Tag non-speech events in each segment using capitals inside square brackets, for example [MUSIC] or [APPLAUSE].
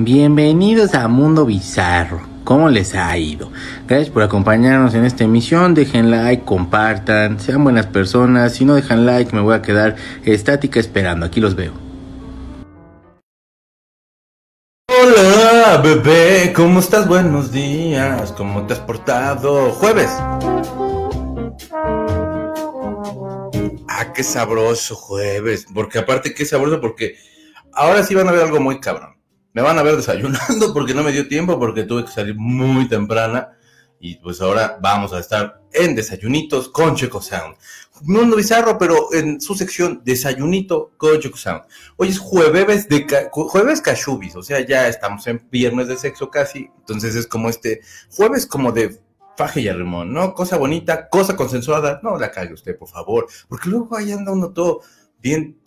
Bienvenidos a Mundo Bizarro. ¿Cómo les ha ido? Gracias por acompañarnos en esta emisión. Dejen like, compartan, sean buenas personas. Si no dejan like, me voy a quedar estática esperando. Aquí los veo. Hola, bebé. ¿Cómo estás? Buenos días. ¿Cómo te has portado? Jueves. Ah, qué sabroso jueves. Porque aparte, qué sabroso porque ahora sí van a ver algo muy cabrón. Me van a ver desayunando [LAUGHS] porque no me dio tiempo, porque tuve que salir muy temprana. Y pues ahora vamos a estar en Desayunitos con Checo Sound. Mundo bizarro, pero en su sección Desayunito con Checo Sound. Hoy es jueves de jueves cachubis, o sea, ya estamos en viernes de sexo casi. Entonces es como este jueves como de faje y arrimón, ¿no? Cosa bonita, cosa consensuada. No la cague usted, por favor. Porque luego ahí anda uno todo bien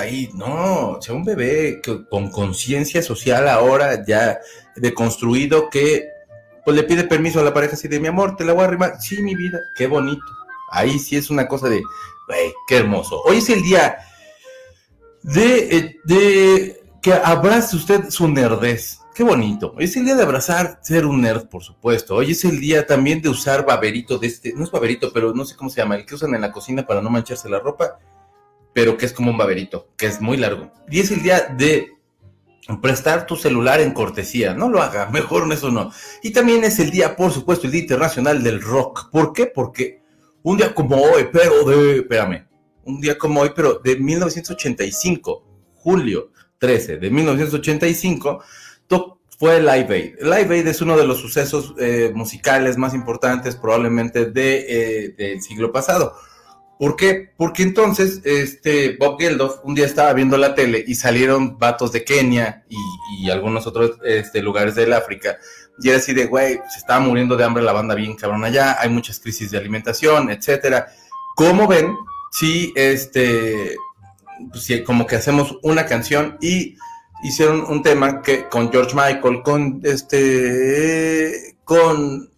ahí, no, sea, un bebé con conciencia social ahora ya deconstruido que pues le pide permiso a la pareja así de mi amor, te la voy a arrimar. Sí, mi vida, qué bonito. Ahí sí es una cosa de, güey, qué hermoso. Hoy es el día de, eh, de que abrace usted su nerdez. Qué bonito. Hoy es el día de abrazar, ser un nerd, por supuesto. Hoy es el día también de usar baberito de este, no es baberito, pero no sé cómo se llama, el que usan en la cocina para no mancharse la ropa pero que es como un baberito, que es muy largo. Y es el día de prestar tu celular en cortesía. No lo haga, mejor eso no. Y también es el día, por supuesto, el Día Internacional del Rock. ¿Por qué? Porque un día como hoy, pero de, espérame, un día como hoy, pero de 1985, julio 13 de 1985, fue Live Aid. Live Aid es uno de los sucesos eh, musicales más importantes probablemente de, eh, del siglo pasado ¿Por qué? Porque entonces este Bob Geldof un día estaba viendo la tele y salieron vatos de Kenia y, algunos otros este, lugares del África. Y era así de, güey, se estaba muriendo de hambre la banda bien cabrón allá, hay muchas crisis de alimentación, etcétera. ¿Cómo ven si este, pues, como que hacemos una canción y hicieron un tema que con George Michael, con este, con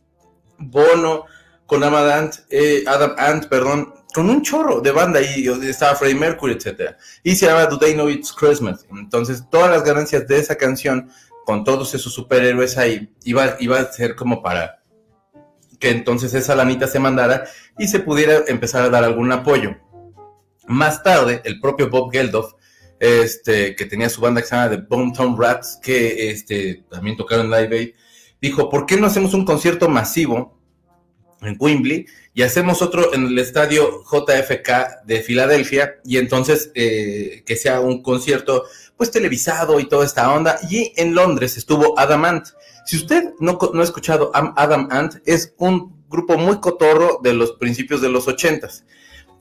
Bono, con Adam Ant, eh, Adam Ant, perdón, con un chorro de banda y estaba Freddie Mercury, etcétera. Y se llama Do They Know It's Christmas. Entonces, todas las ganancias de esa canción, con todos esos superhéroes ahí, iba, iba a ser como para que entonces esa lanita se mandara y se pudiera empezar a dar algún apoyo. Más tarde, el propio Bob Geldof, este, que tenía su banda que se llama The Bone Rats, que este, también tocaron Live Aid, dijo, ¿por qué no hacemos un concierto masivo en Wembley y hacemos otro en el estadio JFK de Filadelfia y entonces eh, que sea un concierto pues televisado y toda esta onda. Y en Londres estuvo Adam Ant. Si usted no, no ha escuchado Adam Ant, es un grupo muy cotorro de los principios de los ochentas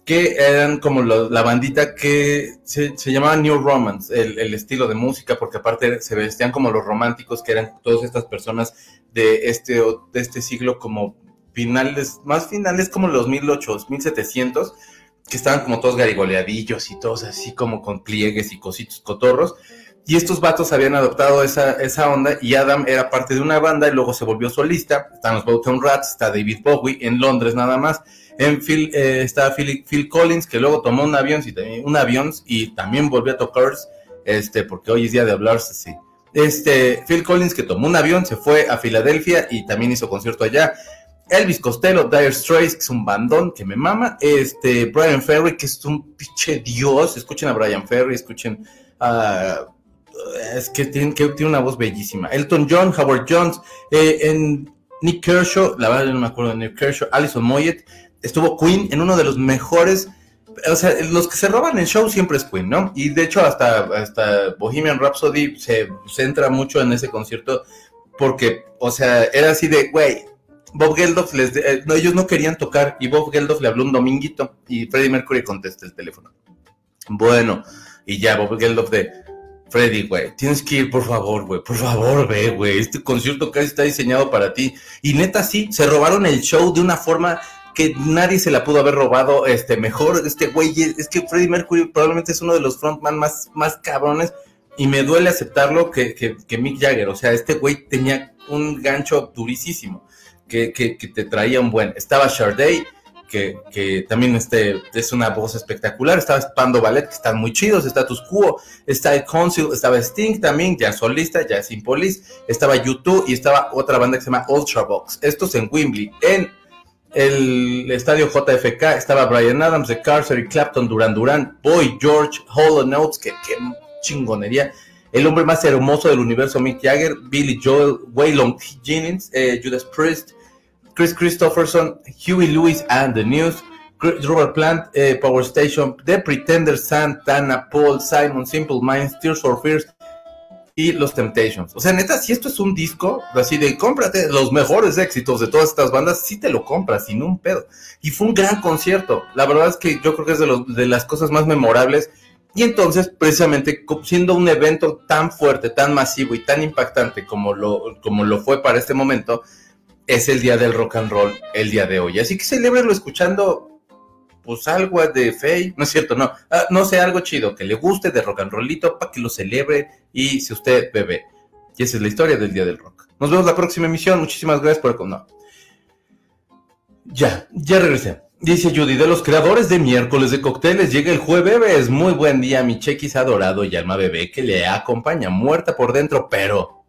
que eran como la bandita que se, llamaba New Romance, el, el, estilo de música, porque aparte se vestían como los románticos, que eran todas estas personas de este, de este siglo como finales, más finales como los 1800, 1700, que estaban como todos garigoleadillos y todos así como con pliegues y cositos cotorros. Y estos vatos habían adoptado esa, esa onda y Adam era parte de una banda y luego se volvió solista. Están los Boughton Rats, está David Bowie en Londres nada más. En Phil, eh, está Phil, Collins que luego tomó un avión, y un avión y también volvió a tocar, este, porque hoy es día de hablarse, sí. Este, Phil Collins que tomó un avión, se fue a Filadelfia y también hizo concierto allá. Elvis Costello, Dire Straits, que es un bandón que me mama. Este, Brian Ferry, que es un pinche dios. Escuchen a Brian Ferry, escuchen es que tiene, que tiene una voz bellísima. Elton John, Howard Jones, eh, en Nick Kershaw, la verdad no me acuerdo de Nick Kershaw, Alison Moyet, estuvo Queen en uno de los mejores. O sea, los que se roban el show siempre es Queen, ¿no? Y de hecho, hasta, hasta Bohemian Rhapsody se centra mucho en ese concierto porque, o sea, era así de, güey, Bob Geldof les, eh, no, ellos no querían tocar y Bob Geldof le habló un dominguito y Freddie Mercury contesta el teléfono. Bueno, y ya Bob Geldof de Freddie, güey, tienes que ir, por favor, güey, por favor, ve, güey, este concierto casi está diseñado para ti. Y neta, sí, se robaron el show de una forma que nadie se la pudo haber robado este mejor. Este güey, es que Freddie Mercury probablemente es uno de los frontman más, más cabrones y me duele aceptarlo que, que, que Mick Jagger. O sea, este güey tenía un gancho durísimo que, que, te traía un buen. Estaba Sharday, que, que, también este, es una voz espectacular. Estaba Pando Ballet, que están muy chidos. Status Quo, está el Council, estaba Sting también, ya solista, ya sin police. Estaba YouTube y estaba otra banda que se llama Ultravox. Estos en Wembley, en el estadio JFK. Estaba Brian Adams, The Carcer y Clapton, Duran Duran, Boy George, Hollow Notes, que, que chingonería el hombre más hermoso del universo, Mick Jagger, Billy Joel, Waylon Jennings, eh, Judas Priest, Chris Christopherson, Huey Lewis and the News, Robert Plant, eh, Power Station, The Pretender, Santana, Paul, Simon, Simple Minds, Tears for Fears y Los Temptations. O sea, neta, si esto es un disco, así de cómprate los mejores éxitos de todas estas bandas, sí te lo compras, sin un pedo. Y fue un gran concierto. La verdad es que yo creo que es de, los, de las cosas más memorables y entonces, precisamente, siendo un evento tan fuerte, tan masivo y tan impactante como lo, como lo fue para este momento, es el día del rock and roll el día de hoy. Así que celebrenlo escuchando, pues algo de fe, no es cierto, no, ah, no sé, algo chido, que le guste de rock and rollito para que lo celebre y si usted bebe. Y esa es la historia del día del rock. Nos vemos la próxima emisión. Muchísimas gracias por... No. Ya, ya regresé. Dice Judy, de los creadores de miércoles de cócteles, llega el jueves. Muy buen día, mi chequis adorado y alma bebé que le acompaña, muerta por dentro, pero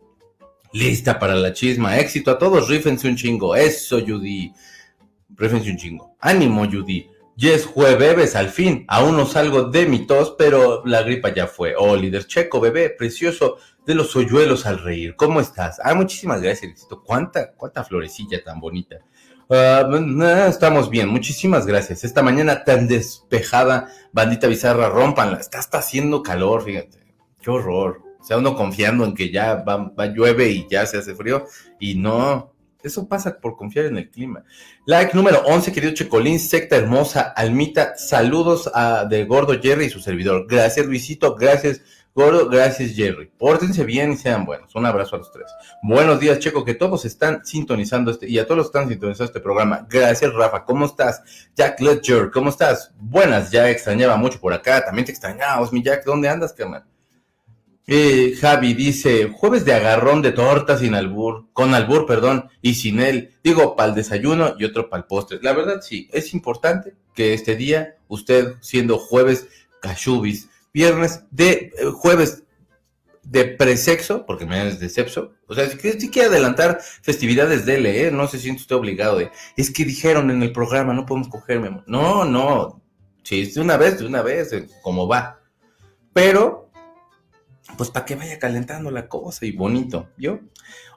lista para la chisma. Éxito a todos, rífense un chingo. Eso, Judy. Rífense un chingo. Ánimo, Judy. Yes, jueves, al fin. Aún no salgo de mi tos, pero la gripa ya fue. Oh, líder checo, bebé, precioso de los hoyuelos al reír. ¿Cómo estás? Ah, muchísimas gracias, éxito. ¿Cuánta, cuánta florecilla tan bonita? Uh, estamos bien, muchísimas gracias. Esta mañana tan despejada, bandita bizarra, rompanla. Está, está haciendo calor, fíjate. Qué horror. O sea, uno confiando en que ya va, va, llueve y ya se hace frío. Y no, eso pasa por confiar en el clima. Like número 11, querido Checolín, secta hermosa, Almita. Saludos a, de Gordo Jerry y su servidor. Gracias, Luisito. Gracias, Gordo, gracias Jerry. Pórtense bien y sean buenos. Un abrazo a los tres. Buenos días, Checo, que todos están sintonizando este, y a todos los están sintonizando este programa. Gracias, Rafa. ¿Cómo estás? Jack Ledger, ¿cómo estás? Buenas, ya extrañaba mucho por acá. También te extrañamos, mi Jack. ¿Dónde andas, carnal? Eh, Javi dice, jueves de agarrón de torta sin albur, con albur, perdón, y sin él. Digo, para el desayuno y otro para el postre. La verdad, sí, es importante que este día, usted siendo jueves cachubis, viernes de eh, jueves de presexo, porque me es de sexo. O sea, si, si quiere adelantar festividades de ¿eh? no se siente usted obligado de, es que dijeron en el programa, no podemos cogerme. No, no, si es de una vez, de una vez, como va. Pero, pues para que vaya calentando la cosa y bonito, ¿yo?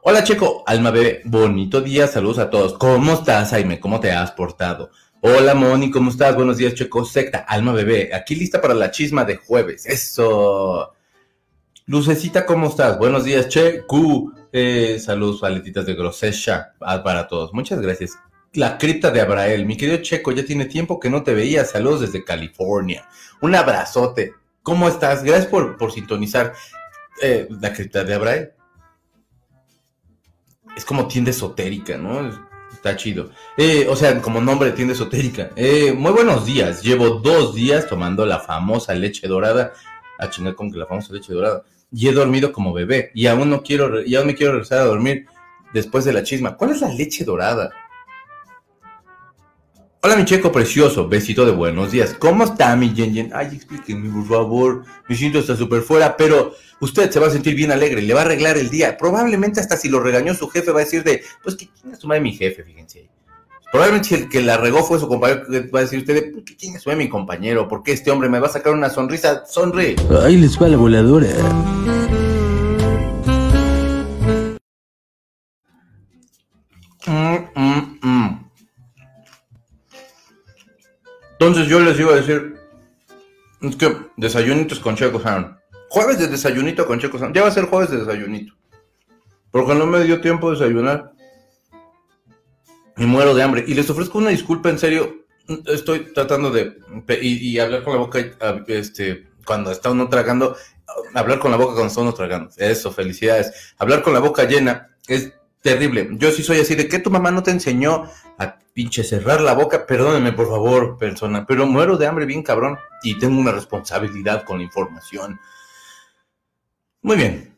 Hola Checo, alma bebé, bonito día, saludos a todos. ¿Cómo estás, Jaime? ¿Cómo te has portado? Hola Moni, ¿cómo estás? Buenos días, Checo Secta, Alma Bebé, aquí lista para la chisma de jueves. Eso. Lucecita, ¿cómo estás? Buenos días, Checo. Eh, saludos, paletitas de grosesha ah, para todos. Muchas gracias. La cripta de Abrael, mi querido Checo, ya tiene tiempo que no te veía. Saludos desde California. Un abrazote. ¿Cómo estás? Gracias por, por sintonizar eh, la cripta de Abrael. Es como tienda esotérica, ¿no? Está chido. Eh, o sea, como nombre tienda esotérica. Eh, muy buenos días. Llevo dos días tomando la famosa leche dorada. A chingar con que la famosa leche dorada. Y he dormido como bebé. Y aún no quiero, y aún me quiero regresar a dormir después de la chisma. ¿Cuál es la leche dorada? Hola mi checo precioso, besito de buenos días. ¿Cómo está mi Yen Ay, explíquenme por favor. Me siento hasta súper fuera, pero usted se va a sentir bien alegre, le va a arreglar el día. Probablemente hasta si lo regañó su jefe va a decir de, pues que quién es su madre mi jefe, fíjense. Probablemente si el que la regó fue su compañero, va a decir usted, ¿por qué quién es su mi compañero? ¿Por qué este hombre me va a sacar una sonrisa? Sonríe. Ahí les va la voladora. Mm, mm. Entonces yo les iba a decir, es que desayunitos con Checo Sound. Jueves de desayunito con Checo Sound. Ya va a ser jueves de desayunito. Porque no me dio tiempo de desayunar. Me muero de hambre. Y les ofrezco una disculpa, en serio. Estoy tratando de. Y, hablar con la boca. Este, cuando está uno tragando. Hablar con la boca cuando está uno tragando. Eso, felicidades. Hablar con la boca llena es terrible. Yo sí soy así de que tu mamá no te enseñó a pinche cerrar la boca. Perdóneme, por favor, persona. Pero muero de hambre bien cabrón. Y tengo una responsabilidad con la información. Muy bien.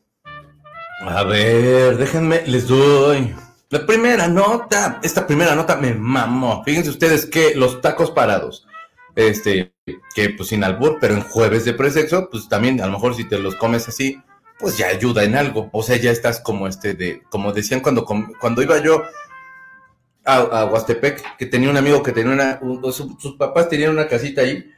A ver, déjenme, les doy La primera nota, esta primera nota me mamó. Fíjense ustedes que los tacos parados, este, que pues sin albur, pero en jueves de presexo, pues también a lo mejor si te los comes así, pues ya ayuda en algo. O sea, ya estás como este de, como decían cuando, cuando iba yo a, Huastepec, que tenía un amigo que tenía una, sus papás tenían una casita ahí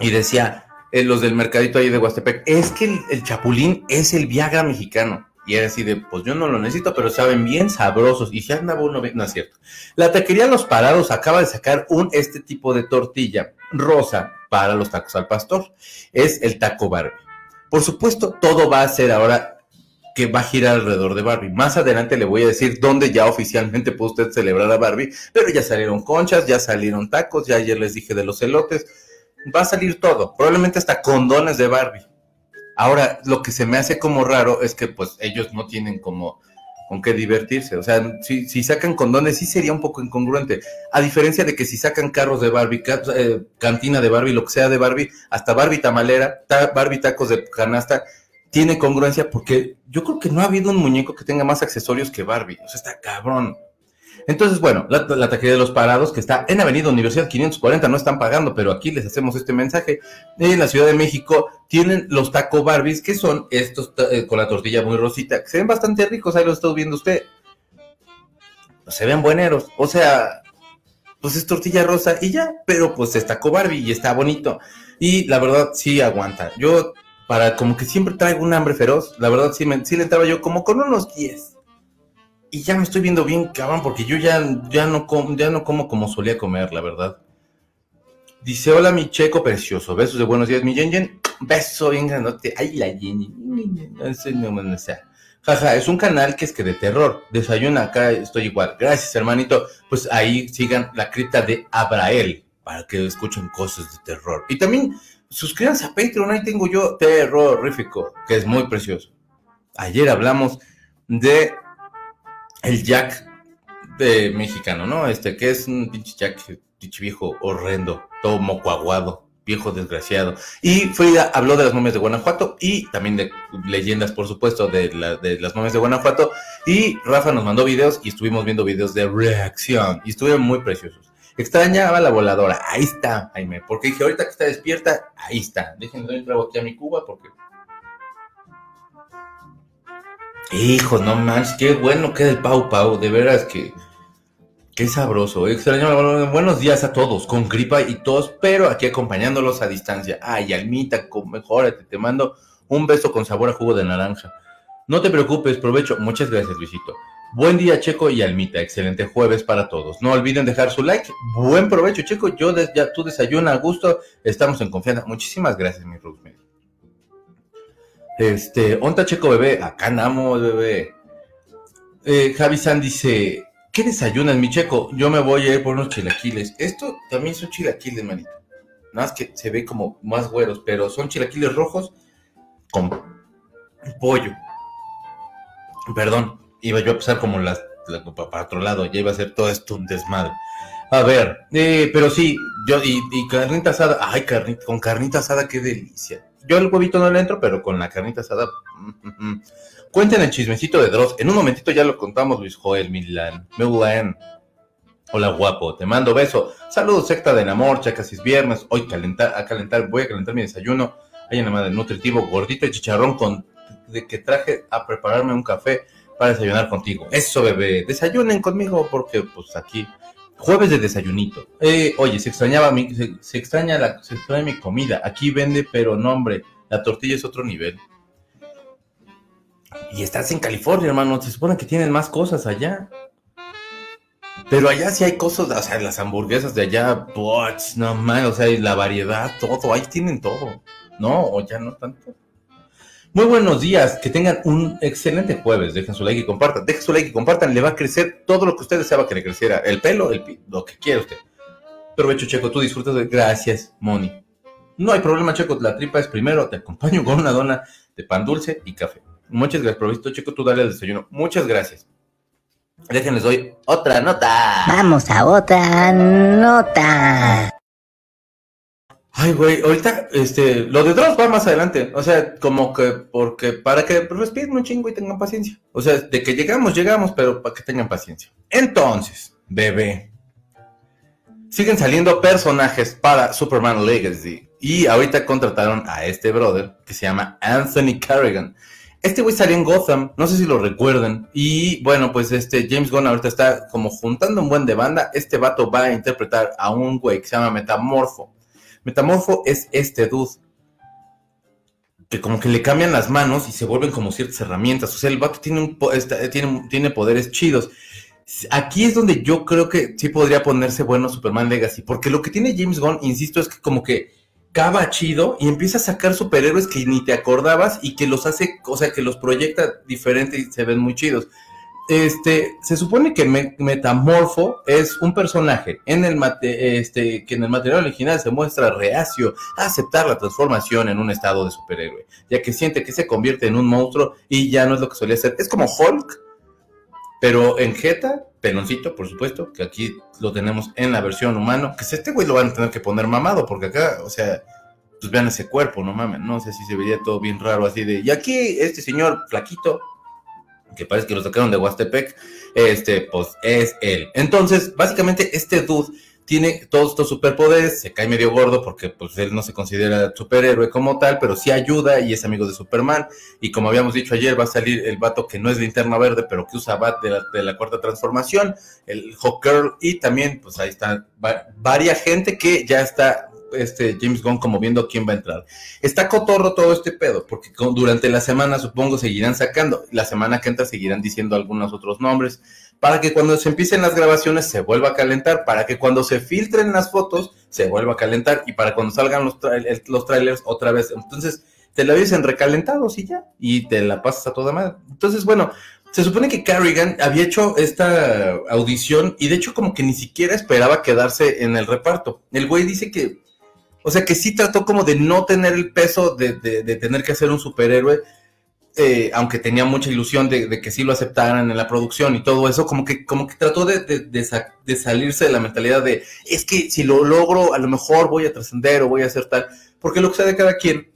y decía, eh, los del mercadito ahí de Huastepec, es que el, chapulín es el Viagra mexicano. Y era así de, pues yo no lo necesito, pero saben bien sabrosos. Y si andaba uno, no es cierto. La taquería Los Parados acaba de sacar un, este tipo de tortilla rosa para los tacos al pastor. Es el taco Barbie. Por supuesto, todo va a ser ahora que va a girar alrededor de Barbie. Más adelante le voy a decir dónde ya oficialmente puede usted celebrar a Barbie, pero ya salieron conchas, ya salieron tacos, ya ayer les dije de los elotes, va a salir todo, probablemente hasta condones de Barbie. Ahora, lo que se me hace como raro es que pues ellos no tienen como con qué divertirse. O sea, si, si sacan condones, sí sería un poco incongruente. A diferencia de que si sacan carros de Barbie, eh, cantina de Barbie, lo que sea de Barbie, hasta Barbie tamalera, Barbie tacos de canasta, tiene congruencia porque yo creo que no ha habido un muñeco que tenga más accesorios que Barbie. O sea, está cabrón. Entonces, bueno, la, la taquería de los parados, que está en Avenida Universidad 540, no están pagando, pero aquí les hacemos este mensaje. En la Ciudad de México tienen los taco Barbies, que son estos eh, con la tortilla muy rosita, se ven bastante ricos, ahí lo está viendo usted. Se ven bueneros, o sea, pues es tortilla rosa y ya, pero pues es taco Barbie y está bonito. Y la verdad sí aguanta. Yo para como que siempre traigo un hambre feroz. La verdad sí, me, sí le entraba yo como con unos 10. Y ya me estoy viendo bien, cabrón, porque yo ya, ya, no, como, ya no como como solía comer, la verdad. Dice, hola mi checo precioso, besos de buenos días, mi Yen beso bien grandote, ay la Yen no sé, Jaja, es un canal que es que de terror, desayuna acá, estoy igual, gracias hermanito, pues ahí sigan la cripta de Abrael, para que escuchen cosas de terror. Y también suscríbanse a Patreon, ahí tengo yo terrorífico, que es muy precioso. Ayer hablamos de el Jack de mexicano, ¿no? Este, que es un pinche Jack, pinche viejo horrendo, todo mocoaguado, viejo desgraciado. Y Frida habló de las momias de Guanajuato y también de leyendas, por supuesto, de, las momias de Guanajuato. Y Rafa nos mandó videos y estuvimos viendo videos de reacción y estuvieron muy preciosos. Extrañaba la voladora. Ahí está, Jaime. Porque dije, ahorita que está despierta, ahí está. Déjenme un aquí a mi cuba porque. Hijo, no manches, qué bueno queda el Pau Pau. De veras que. Qué sabroso. Voladora. Buenos días a todos. Con gripa y tos, pero aquí acompañándolos a distancia. Ay, Almita, mejórate. Te mando un beso con sabor a jugo de naranja. No te preocupes, provecho. Muchas gracias, Luisito. Buen día, Checo y Almita. Excelente jueves para todos. No olviden dejar su like. Buen provecho, Checo. Yo ya tú desayuna a gusto. Estamos en confianza. Muchísimas gracias, mi Rosemary. Este, onta Checo bebé. Acá andamos, bebé. Eh, Javi San dice, ¿qué desayunas, mi Checo? Yo me voy a ir por unos chilaquiles. Esto también son chilaquiles, manito. Nada más que se ve como más güeros, pero son chilaquiles rojos con pollo. Perdón, iba yo a pasar como las, para otro lado, ya iba a ser todo esto un desmadre. A ver, eh, pero sí, yo, y, carnita asada, ay, con carnita asada, qué delicia. Yo el huevito no le entro, pero con la carnita asada. Mm, mm, mm. Cuenten el chismecito de Dross. En un momentito ya lo contamos, Luis Joel Milán. Milán. Hola, guapo. Te mando beso. Saludos, secta de enamor. Ya casi es viernes. Hoy calentar, a calentar, voy a calentar mi desayuno. Hay una madre nutritivo, gordito y chicharrón con de que traje a prepararme un café para desayunar contigo. Eso, bebé. Desayunen conmigo porque, pues, aquí, jueves de desayunito. Eh, oye, se extrañaba mi, se, extraña la, se extraña mi comida. Aquí vende, pero no, hombre, la tortilla es otro nivel. Y estás en California, hermano. Se supone que tienen más cosas allá. Pero allá sí hay cosas, o sea, las hamburguesas de allá, pues, no mames, o sea, la variedad, todo, ahí tienen todo. No, o ya no tanto. Muy buenos días, que tengan un excelente jueves. Dejen su like y compartan. Dejen su like y compartan, le va a crecer todo lo que usted deseaba que le creciera. El pelo, el lo que quiera usted. Provecho, Checo, tú disfrutas de. Gracias, Moni. No hay problema, Checo, la tripa es primero. Te acompaño con una dona de pan dulce y café. Muchas gracias, provisto, Checo, tú dale el desayuno. Muchas gracias. Déjenles doy otra nota. Vamos a otra nota. Ay, güey, ahorita, este, lo de Dross va más adelante. O sea, como que, porque, para que respiren un chingo y tengan paciencia. O sea, de que llegamos, llegamos, pero para que tengan paciencia. Entonces, bebé. Siguen saliendo personajes para Superman Legacy. Y ahorita contrataron a este brother que se llama Anthony Carrigan. Este güey salió en Gotham, no sé si lo recuerden. Y bueno, pues este James Gunn ahorita está como juntando un buen de banda. Este vato va a interpretar a un güey que se llama Metamorfo. Metamorfo es este dude que como que le cambian las manos y se vuelven como ciertas herramientas. O sea, el vato tiene, un, tiene, tiene poderes chidos. Aquí es donde yo creo que sí podría ponerse bueno Superman Legacy, porque lo que tiene James Gunn, insisto, es que como que cava chido y empieza a sacar superhéroes que ni te acordabas y que los hace, o sea, que los proyecta diferente y se ven muy chidos. Este, se supone que Metamorfo es un personaje en el este, que en el material original se muestra reacio a aceptar la transformación en un estado de superhéroe, ya que siente que se convierte en un monstruo y ya no es lo que solía ser. Es como Hulk, pero en Jeta, peloncito, por supuesto, que aquí lo tenemos en la versión humano, que este güey lo van a tener que poner mamado, porque acá, o sea, pues vean ese cuerpo, no mames, no sé si se vería todo bien raro así de, y aquí este señor flaquito, que parece que lo sacaron de Huastepec, este, pues es él. Entonces, básicamente, este dude tiene todos estos superpoderes, se cae medio gordo porque pues él no se considera superhéroe como tal, pero sí ayuda y es amigo de Superman. Y como habíamos dicho ayer, va a salir el vato que no es linterna verde, pero que usa bat de la, de cuarta transformación, el Hawk y también, pues ahí está, varias gente que ya está este James Gunn como viendo quién va a entrar. Está cotorro todo este pedo, porque durante la semana supongo seguirán sacando, la semana que entra seguirán diciendo algunos otros nombres, para que cuando se empiecen las grabaciones se vuelva a calentar, para que cuando se filtren las fotos se vuelva a calentar y para cuando salgan los, los trailers otra vez. Entonces te la dicen recalentados y ya, y te la pasas a toda madre. Entonces, bueno, se supone que Carrigan había hecho esta audición y de hecho como que ni siquiera esperaba quedarse en el reparto. El güey dice que o sea que sí trató como de no tener el peso de, tener que ser un superhéroe, eh, aunque tenía mucha ilusión de, que sí lo aceptaran en la producción y todo eso, como que, como que trató de, salirse de la mentalidad de, es que si lo logro, a lo mejor voy a trascender o voy a hacer tal, porque lo que sea de cada quien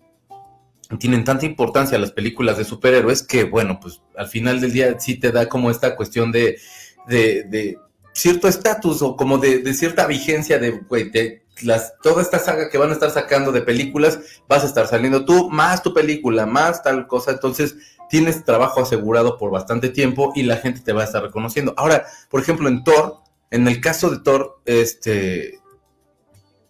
tienen tanta importancia las películas de superhéroes que, bueno, pues al final del día sí te da como esta cuestión de, de, cierto estatus o como de, cierta vigencia de, toda esta saga que van a estar sacando de películas, vas a estar saliendo tú, más tu película, más tal cosa, entonces tienes trabajo asegurado por bastante tiempo y la gente te va a estar reconociendo. Ahora, por ejemplo, en Thor, en el caso de Thor, este,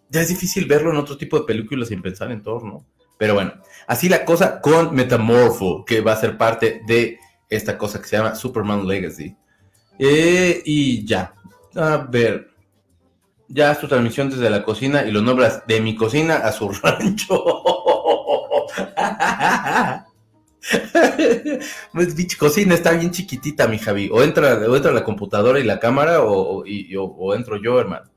ya es difícil verlo en otro tipo de películas sin pensar en Thor, ¿no? Pero bueno, así la cosa con Metamorpho, que va a ser parte de esta cosa que se llama Superman Legacy. Eh, y ya, a ver, ya su transmisión desde la cocina y lo nombras de mi cocina a su [LAUGHS] rancho. pues bicho, cocina está bien chiquitita, mi Javi. O entra, o entra la computadora y la cámara, o, o, entro yo, hermano.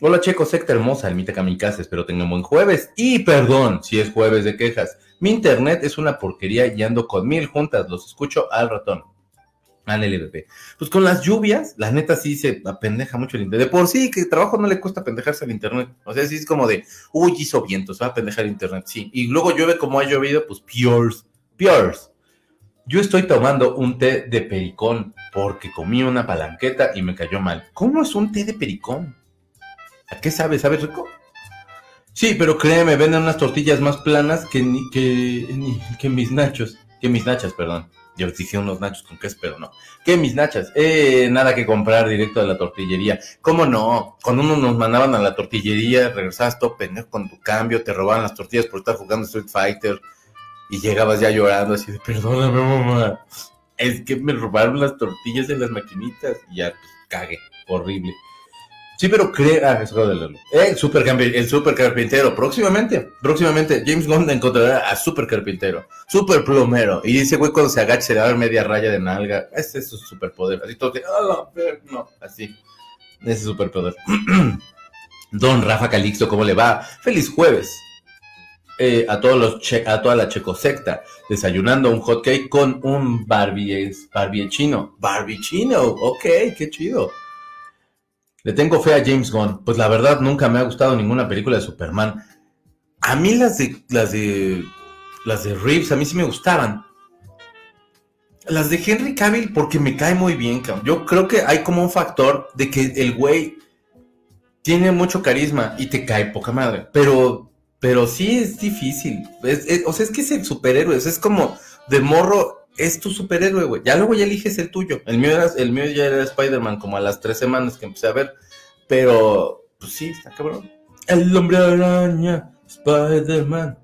Hola, Checo, secta hermosa, el casa, espero tengan buen jueves. Y perdón si es jueves de quejas. Mi internet es una porquería y ando con mil juntas, los escucho al ratón. Al LVP. Pues con las lluvias, la neta sí se apendeja mucho el internet. De por sí, que trabajo no le cuesta pendejarse al internet. O sea, sí es como de, uy, hizo viento, se va a pendejar el internet. Sí. Y luego llueve como ha llovido, pues piors, piors. Yo estoy tomando un té de pericón porque comí una palanqueta y me cayó mal. ¿Cómo es un té de pericón? ¿A qué sabe? ¿Sabe rico? Sí, pero créeme, venden unas tortillas más planas que, que, que mis nachos. Que mis nachas, perdón. Yo dije unos nachos con queso, pero no. ¿Qué, mis nachas? Eh, nada que comprar directo de la tortillería. ¿Cómo no? Cuando uno nos mandaban a la tortillería, regresabas todo pendejo con tu cambio, te robaban las tortillas por estar jugando Street Fighter y llegabas ya llorando así de, perdóname, mamá. Es que me robaron las tortillas de las maquinitas y ya, pues, cague. Horrible. Sí, pero crea. Ah, eh, super el super carpintero. Próximamente, próximamente, James Gunn encontrará a super carpintero, super plomero. Y ese güey cuando se agache se le va a dar media raya de nalga. Ese es su superpoder. Así todo ah, no, así. Ese superpoder. [CLEARS THROAT] Don Rafa Calixto, ¿cómo le va? Feliz jueves. Eh, a todos los a toda la checosecta, desayunando un hot cake con un Barbie, Barbie chino. Barbie chino, ok, qué chido. Le tengo fe a James Gunn. Pues la verdad nunca me ha gustado ninguna película de Superman. A mí las de las de las de Reeves a mí sí me gustaban. Las de Henry Cavill porque me cae muy bien. Yo creo que hay como un factor de que el güey tiene mucho carisma y te cae poca madre. Pero, pero sí es difícil. o sea, es que es el superhéroe. es como de morro, es tu superhéroe, güey. Ya luego ya eliges el tuyo. El mío, era, el mío ya era Spider-Man como a las tres semanas que empecé a ver. Pero, pues sí, está cabrón. El hombre araña, Spider-Man.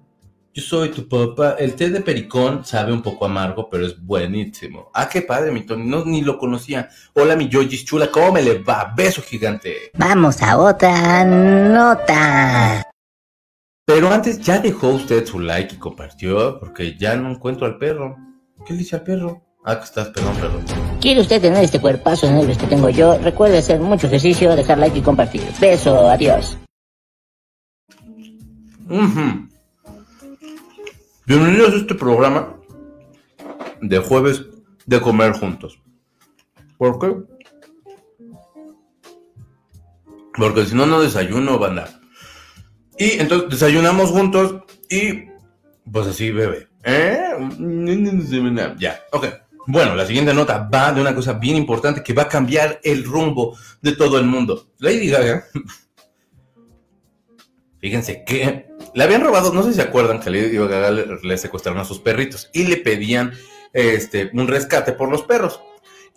Yo soy tu papá. El té de pericón sabe un poco amargo, pero es buenísimo. Ah, qué padre, mi Tony. No, ni lo conocía. Hola, mi Yoyis chula. ¿Cómo me le va? Beso gigante. Vamos a otra nota. Pero antes, ¿ya dejó usted su like y compartió? Porque ya no encuentro al perro. ¿Qué le dice al perro? Ah, que estás, perdón, perro. ¿Quiere usted tener este cuerpazo en el que tengo yo? Recuerde hacer mucho ejercicio, dejar like y compartir. Beso, adiós. Uh Bienvenidos a este programa de jueves de comer juntos. ¿Por qué? Porque si no, no desayuno, banda. Y entonces desayunamos juntos y pues así bebe. ¿Eh? Ya, ok. Bueno, la siguiente nota va de una cosa bien importante que va a cambiar el rumbo de todo el mundo. Lady Gaga. [LAUGHS] Fíjense que le habían robado, no sé si se acuerdan que Lady Gaga le, secuestraron a sus perritos y le pedían este, un rescate por los perros.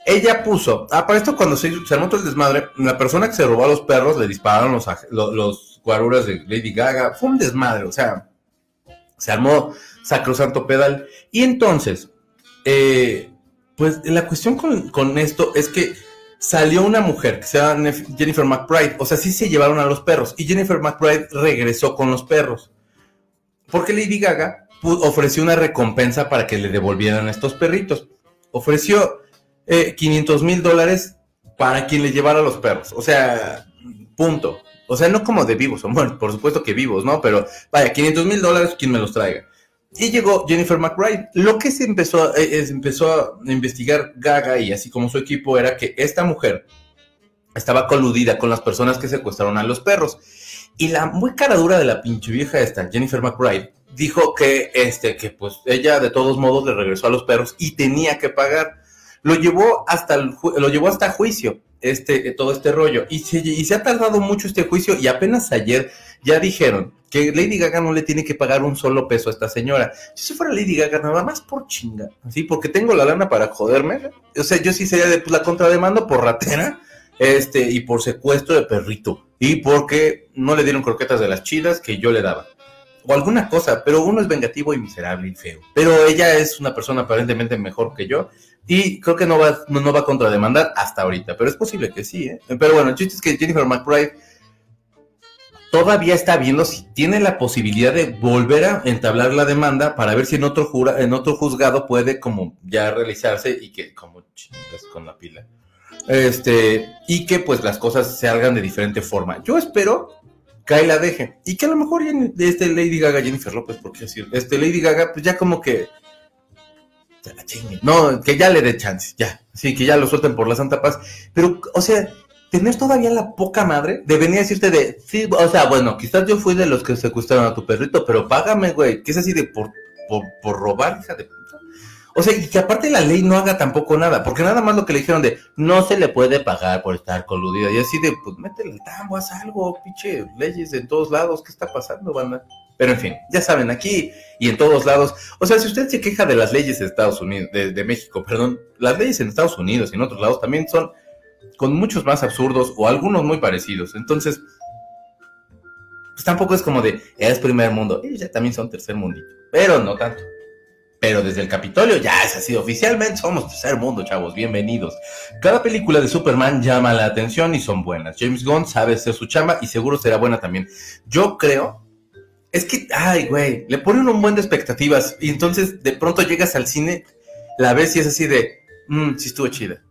Ella puso, ah, para esto cuando se, se armó todo el desmadre, la persona que se robó a los perros le dispararon los, los, guaruras de Lady Gaga. Fue un desmadre, o sea, se armó sacrosanto pedal. Y entonces, eh, pues la cuestión con, esto es que salió una mujer que se llama Jennifer McBride. O sea, sí se llevaron a los perros. Y Jennifer McBride regresó con los perros. Porque Lady Gaga ofreció una recompensa para que le devolvieran a estos perritos. Ofreció 500 eh, mil dólares para quien le llevara los perros. O sea, punto. O sea, no como de vivos, bueno, por supuesto que vivos, ¿no? Pero vaya, 500 mil dólares quien me los traiga. Y llegó Jennifer McBride. Lo que se empezó, eh, empezó a investigar Gaga y así como su equipo era que esta mujer estaba coludida con las personas que secuestraron a los perros. Y la muy cara dura de la pinche vieja esta, Jennifer McBride, dijo que, este, que pues ella de todos modos le regresó a los perros y tenía que pagar. Lo llevó hasta lo llevó hasta juicio, este, todo este rollo. Y se, y se ha tardado mucho este juicio y apenas ayer ya dijeron que Lady Gaga no le tiene que pagar un solo peso a esta señora. Si fuera Lady Gaga, nada más por chinga, ¿sí? Porque tengo la lana para joderme. O sea, yo sí sería de pues, la contrademanda por ratera, este, y por secuestro de perrito. Y porque no le dieron croquetas de las chidas que yo le daba. O alguna cosa, pero uno es vengativo y miserable y feo. Pero ella es una persona aparentemente mejor que yo. Y creo que no va, no, no va a contrademandar hasta ahorita. Pero es posible que sí, ¿eh? Pero bueno, el chiste es que Jennifer McBride todavía está viendo si tiene la posibilidad de volver a entablar la demanda para ver si en otro, jura, en otro juzgado puede como ya realizarse y que como chingas con la pila. Este, y que pues las cosas se hagan de diferente forma. Yo espero que ahí la deje y que a lo mejor ya este Lady Gaga, Jennifer López, por qué decir, este Lady Gaga, pues ya como que. No, que ya le dé chance, ya. Sí, que ya lo suelten por la Santa Paz. Pero, o sea, tener todavía la poca madre de venir decirte de, sí, o sea, bueno, quizás yo fui de los que secuestraron a tu perrito, pero págame, güey, que es así de por, por, robar, hija de puta. O sea, y que aparte la ley no haga tampoco nada, porque nada más lo que le dijeron de, no se le puede pagar por estar coludida, y así de, pues métele el tambo, haz algo, pinche, leyes en todos lados, ¿qué está pasando, banda? Pero en fin, ya saben, aquí y en todos lados. O sea, si usted se queja de las leyes de Estados Unidos, de, de México, perdón, las leyes en Estados Unidos y en otros lados también son con muchos más absurdos o algunos muy parecidos. Entonces, pues tampoco es como de, es primer mundo. Ellos ya también son tercer mundito, pero no tanto. Pero desde el Capitolio ya es así, oficialmente somos tercer mundo, chavos, bienvenidos. Cada película de Superman llama la atención y son buenas. James Gunn sabe hacer su chamba y seguro será buena también. Yo creo, es que, ay, güey, le ponen un buen de expectativas y entonces de pronto llegas al cine, la ves y es así de, mmm, sí estuvo chida.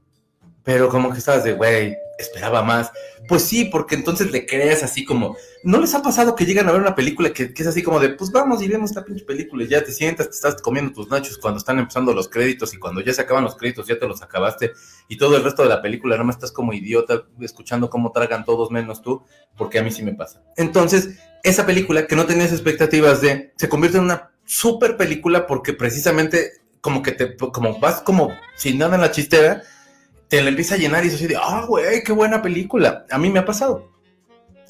Pero como que estabas de, güey, esperaba más. Pues sí, porque entonces le crees así como, ¿no les ha pasado que llegan a ver una película que, es así como de, pues vamos y vemos esta pinche película y ya te sientas, te estás comiendo tus nachos cuando están empezando los créditos y cuando ya se acaban los créditos ya te los acabaste y todo el resto de la película no me estás como idiota escuchando cómo tragan todos menos tú, porque a mí sí me pasa. Entonces, esa película que no tenías expectativas de, se convierte en una super película porque precisamente como que te, como vas como sin nada en la chistera, te la empieza a llenar y es así de, ah, güey, qué buena película. A mí me ha pasado.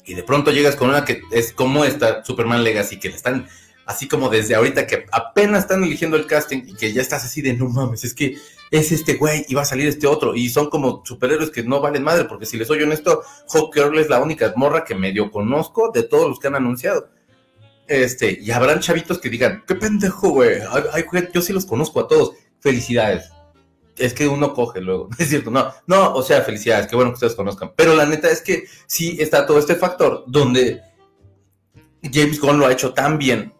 Y de pronto llegas con una que es como esta Superman Legacy, que le están así como desde ahorita que apenas están eligiendo el casting y que ya estás así de, no mames, es que es este güey y va a salir este otro. Y son como superhéroes que no valen madre, porque si les soy honesto, Hawkgirl es la única morra que medio conozco de todos los que han anunciado. Este, y habrán chavitos que digan, qué pendejo, güey. yo sí los conozco a todos. Felicidades es que uno coge luego, [LAUGHS] es cierto, no, no, o sea, felicidades, qué bueno que ustedes conozcan, pero la neta es que sí está todo este factor donde James Gunn lo ha hecho tan bien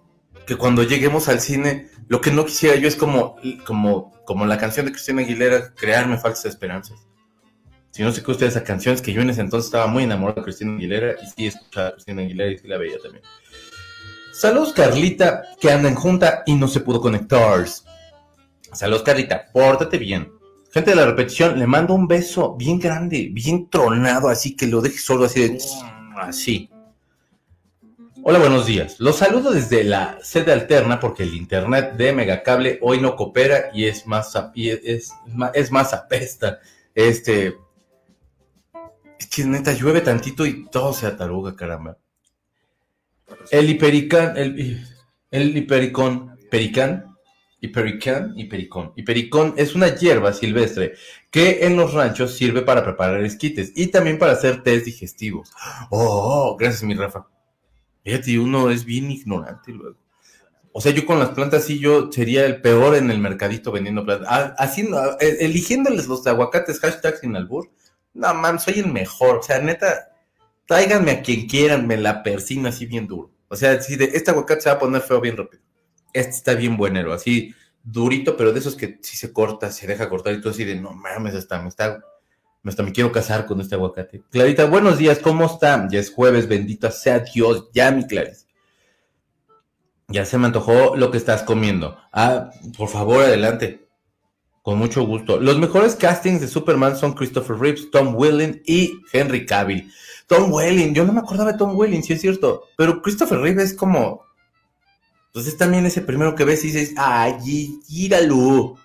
que cuando lleguemos al cine, lo que no quisiera yo es como, como, como la canción de Cristina Aguilera, crearme falsas esperanzas. Si no sé qué ustedes esa canción, es que yo en ese entonces estaba muy enamorado de Cristina Aguilera y sí escuchaba a Cristina Aguilera y sí la veía también. Saludos Carlita, que anda en junta y no se pudo conectar. Saludos, Carlita. Pórtate bien. Gente de la repetición, le mando un beso bien grande, bien tronado, así que lo deje solo así de... Así. Hola, buenos días. Los saludo desde la sede alterna porque el internet de Megacable hoy no coopera y es más, es, es más apesta. Este... Es que neta llueve tantito y todo se ataruga, caramba. El hipericán, el, el hipericón, pericán, Hipericón y pericón. Hipericón es una hierba silvestre que en los ranchos sirve para preparar esquites y también para hacer test digestivos. Oh, gracias, mi Rafa. Fíjate, uno es bien ignorante luego. O sea, yo con las plantas sí, yo sería el peor en el mercadito vendiendo plantas. Ah, haciendo, eh, eligiéndoles los aguacates, hashtag sin albur. No, man, soy el mejor. O sea, neta, tráiganme a quien quieran, me la persino así bien duro. O sea, si de este aguacate se va a poner feo bien rápido este está bien buenero, así durito, pero de esos que si se corta, se deja cortar y tú así de, no mames, hasta me está, hasta me quiero casar con este aguacate. Clarita, buenos días, ¿cómo está? Ya es jueves, bendito sea Dios, ya mi Clarice. Ya se me antojó lo que estás comiendo. Ah, por favor, adelante. Con mucho gusto. Los mejores castings de Superman son Christopher Reeves, Tom Welling y Henry Cavill. Tom Welling, yo no me acordaba de Tom Welling, sí es cierto. Pero Christopher Reeves es como entonces también ese primero que ves y dices, ay, gíralo.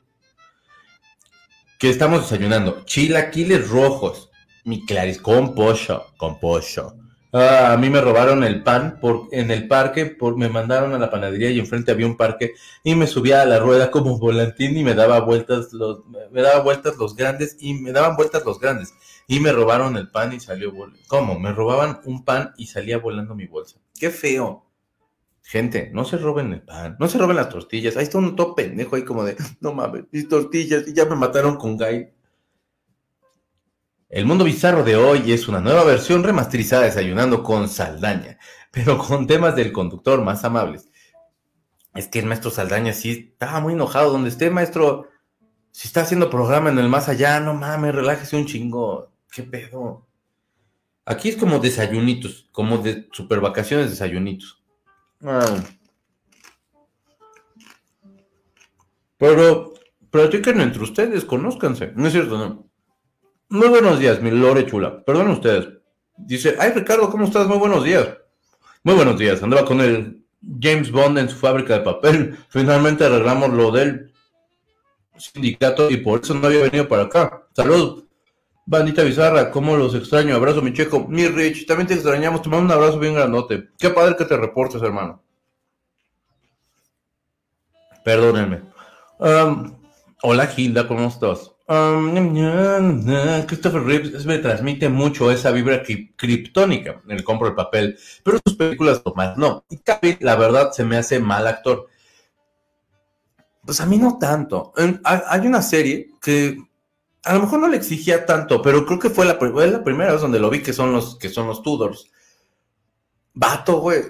Que estamos desayunando. Chilaquiles rojos. Mi claris, con pollo, con pollo. Ah, a mí me robaron el pan por, en el parque, por, me mandaron a la panadería y enfrente había un parque y me subía a la rueda como volantín y me daba vueltas los, me daba vueltas los grandes y me daban vueltas los grandes y me robaron el pan y salió. ¿Cómo? Me robaban un pan y salía volando mi bolsa. Qué feo. Gente, no se roben el pan, no se roben las tortillas. Ahí está un todo pendejo ahí como de, no mames, mis tortillas y ya me mataron con Guy. El mundo bizarro de hoy es una nueva versión remasterizada desayunando con Saldaña, pero con temas del conductor más amables. Es que el maestro Saldaña sí estaba muy enojado. Donde esté, maestro, si está haciendo programa en el más allá, no mames, relájese un chingo. ¿Qué pedo? Aquí es como desayunitos, como de super vacaciones desayunitos. Pero platiquen entre ustedes, conózcanse. No es cierto, no. Muy buenos días, mi Lore chula. Perdón ustedes. Dice, ay Ricardo, ¿cómo estás? Muy buenos días. Muy buenos días. Andaba con el James Bond en su fábrica de papel. [LAUGHS] Finalmente arreglamos lo del sindicato y por eso no había venido para acá. Salud. Bandita Bizarra, ¿cómo los extraño? Abrazo, mi checo. Mi Rich, también te extrañamos. Te mando un abrazo bien grandote. Qué padre que te reportes, hermano. Perdónenme. Hola, Hilda, ¿cómo estás? Christopher Reeves me transmite mucho esa vibra criptónica el compro de papel, pero sus películas más no. Y la verdad, se me hace mal actor. Pues a mí no tanto. Hay una serie que a lo mejor no le exigía tanto, pero creo que fue la, la primera vez donde lo vi que son los, que son los Tudors. Vato, güey.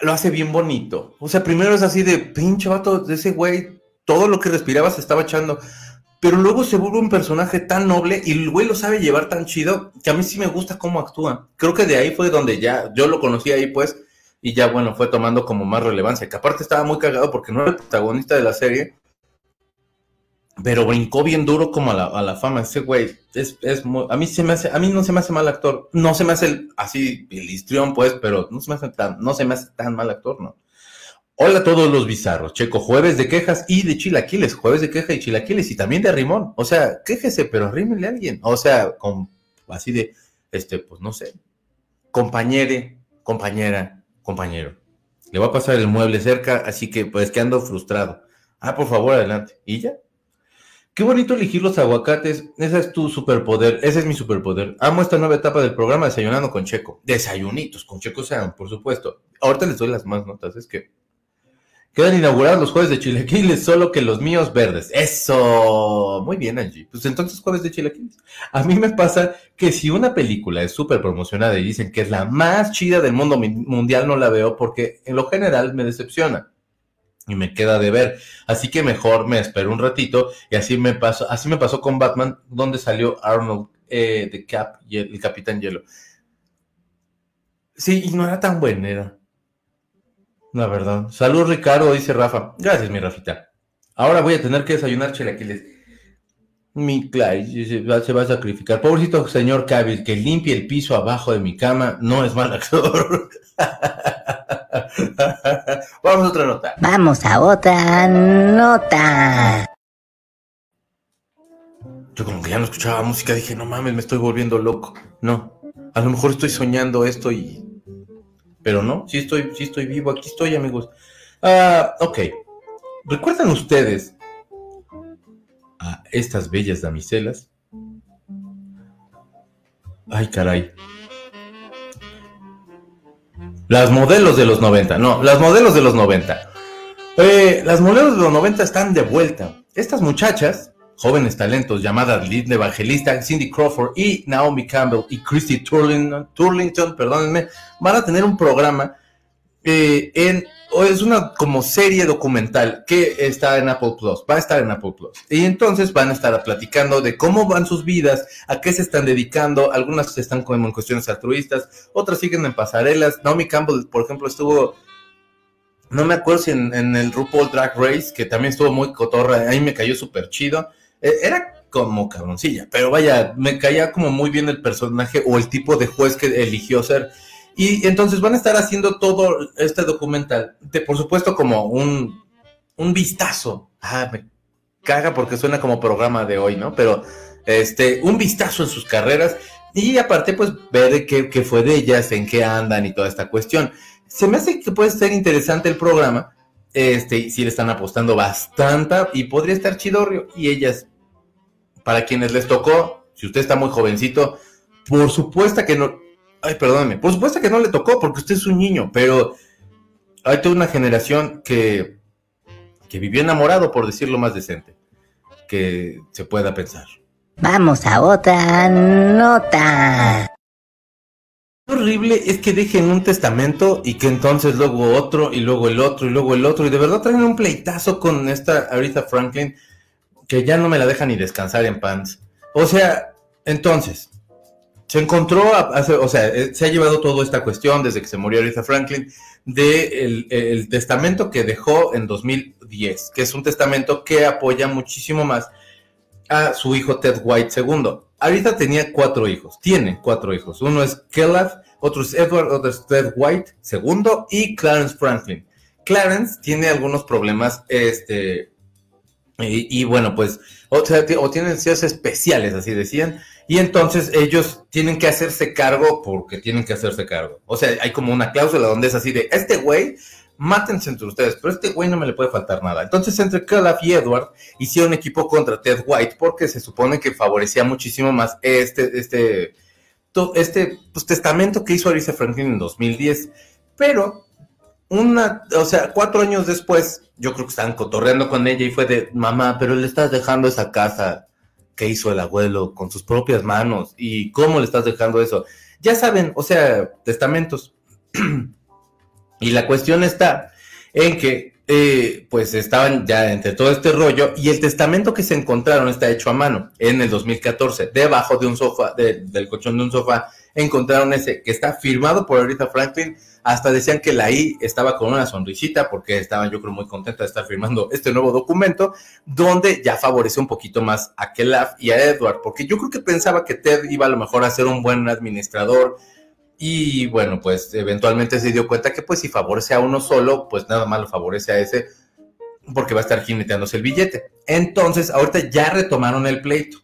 Lo hace bien bonito. O sea, primero es así de pinche vato de ese güey. Todo lo que respiraba se estaba echando. pero luego se vuelve un personaje tan noble y el güey lo sabe llevar tan chido que a mí sí me gusta cómo actúa. Creo que de ahí fue donde ya, yo lo conocí ahí pues, y ya bueno, fue tomando como más relevancia, que aparte estaba muy cagado porque no era el protagonista de la serie, pero brincó bien duro como a la, a la fama. Ese güey es, es a mí se me hace, a mí no se me hace mal actor, no se me hace así el histrión pues, pero no se me hace tan, no se me hace tan mal actor, ¿no? Hola a todos los bizarros, Checo, jueves de quejas y de chilaquiles, jueves de queja y chilaquiles y también de rimón. O sea, quéjese, pero arrímenle a alguien. O sea, con, así de, este, pues no sé, compañere, compañera, compañero. Le va a pasar el mueble cerca, así que pues que ando frustrado. Ah, por favor, adelante. ¿Y ya? Qué bonito elegir los aguacates. Ese es tu superpoder. Ese es mi superpoder. Amo esta nueva etapa del programa Desayunando con Checo. Desayunitos con Checo sean, por supuesto. Ahorita les doy las más notas. Es que Quedan inaugurados los jueves de chilaquiles, solo que los míos verdes. Eso. Muy bien, Angie. Pues entonces jueves de chilaquiles. A mí me pasa que si una película es súper promocionada y dicen que es la más chida del mundo mundial, no la veo porque en lo general me decepciona y me queda de ver. Así que mejor me espero un ratito y así me pasó, así me pasó con Batman, donde salió Arnold eh, Cap y el, el Capitán Hielo. Sí, y no era tan buena, era. La verdad. Salud, Ricardo, dice Rafa. Gracias, mi Rafita. Ahora voy a tener que desayunar chilaquiles. Mi Clay se va, se va a sacrificar. Pobrecito señor Cavill, que limpie el piso abajo de mi cama, no es mal actor. [LAUGHS] Vamos a otra nota. Vamos a otra nota. Yo como que ya no escuchaba música, dije, no mames, me estoy volviendo loco. No, a lo mejor estoy soñando esto y... Pero no, sí estoy, sí estoy vivo, aquí estoy, amigos. Ah, ok. ¿Recuerdan ustedes a estas bellas damiselas? Ay, caray. Las modelos de los 90, no, las modelos de los 90. Eh, las modelos de los 90 están de vuelta. Estas muchachas, jóvenes talentos llamadas Lynn Evangelista, Cindy Crawford y Naomi Campbell y Christy Turlington, Turlington perdónenme, van a tener un programa eh, en es una como serie documental que está en Apple Plus, va a estar en Apple Plus. Y entonces van a estar platicando de cómo van sus vidas, a qué se están dedicando, algunas están como en cuestiones altruistas, otras siguen en pasarelas. Naomi Campbell, por ejemplo, estuvo, no me acuerdo si en, en el RuPaul Drag Race, que también estuvo muy cotorra, ahí me cayó súper chido. Eh, era como cabroncilla, pero vaya, me caía como muy bien el personaje o el tipo de juez que eligió ser. Y entonces van a estar haciendo todo este documental, de, por supuesto como un, un vistazo. Ah, me caga porque suena como programa de hoy, ¿no? Pero este, un vistazo en sus carreras y aparte pues ver qué, fue de ellas, en qué andan y toda esta cuestión. Se me hace que puede ser interesante el programa, este, si le están apostando bastante y podría estar chidorrio y ellas, para quienes les tocó, si usted está muy jovencito, por supuesto que no, Ay, perdóname. Por supuesto que no le tocó porque usted es un niño, pero hay toda una generación que, que vivió enamorado, por decirlo más decente, que se pueda pensar. Vamos a otra nota. Lo horrible es que dejen un testamento y que entonces luego otro y luego el otro y luego el otro y de verdad traen un pleitazo con esta Aretha Franklin que ya no me la deja ni descansar en pants. O sea, entonces, se encontró, o sea, eh, se ha llevado toda esta cuestión desde que se murió Aretha Franklin de el, el testamento que dejó en 2010, que es un testamento que apoya muchísimo más a su hijo Ted White II. Aretha tenía cuatro hijos, tiene cuatro hijos. Uno es Kellogg, otro es Edward, otro es Ted White II y Clarence Franklin. Clarence tiene algunos problemas, este, y, bueno, pues, o, tienen necesidades especiales, así decían, y entonces ellos tienen que hacerse cargo porque tienen que hacerse cargo. O sea, hay como una cláusula donde es así de, este güey, mátense entre ustedes, pero este güey no me le puede faltar nada. Entonces, entre Kellogg y Edward hicieron equipo contra Ted White porque se supone que favorecía muchísimo más este, este, este pues, testamento que hizo Aretha Franklin en 2010. Pero una, o sea, cuatro años después, yo creo que estaban cotorreando con ella y fue de, mamá, pero le estás dejando esa casa que hizo el abuelo con sus propias manos y cómo le estás dejando eso. Ya saben, o sea, testamentos. [CLEARS THROAT] y la cuestión está en que eh, pues estaban ya entre todo este rollo y el testamento que se encontraron está hecho a mano en el 2014. Debajo de un sofá, del colchón de un sofá, encontraron ese que está firmado por Aretha Franklin. Hasta decían que la I estaba con una sonrisita porque estaban yo creo muy contenta de estar firmando este nuevo documento donde ya favorece un poquito más a Kelaf y a Edward porque yo creo que pensaba que Ted iba a lo mejor a ser un buen administrador y bueno, pues eventualmente se dio cuenta que pues si favorece a uno solo, pues nada más lo favorece a ese porque va a estar jineteándose el billete. Entonces, ahorita ya retomaron el pleito.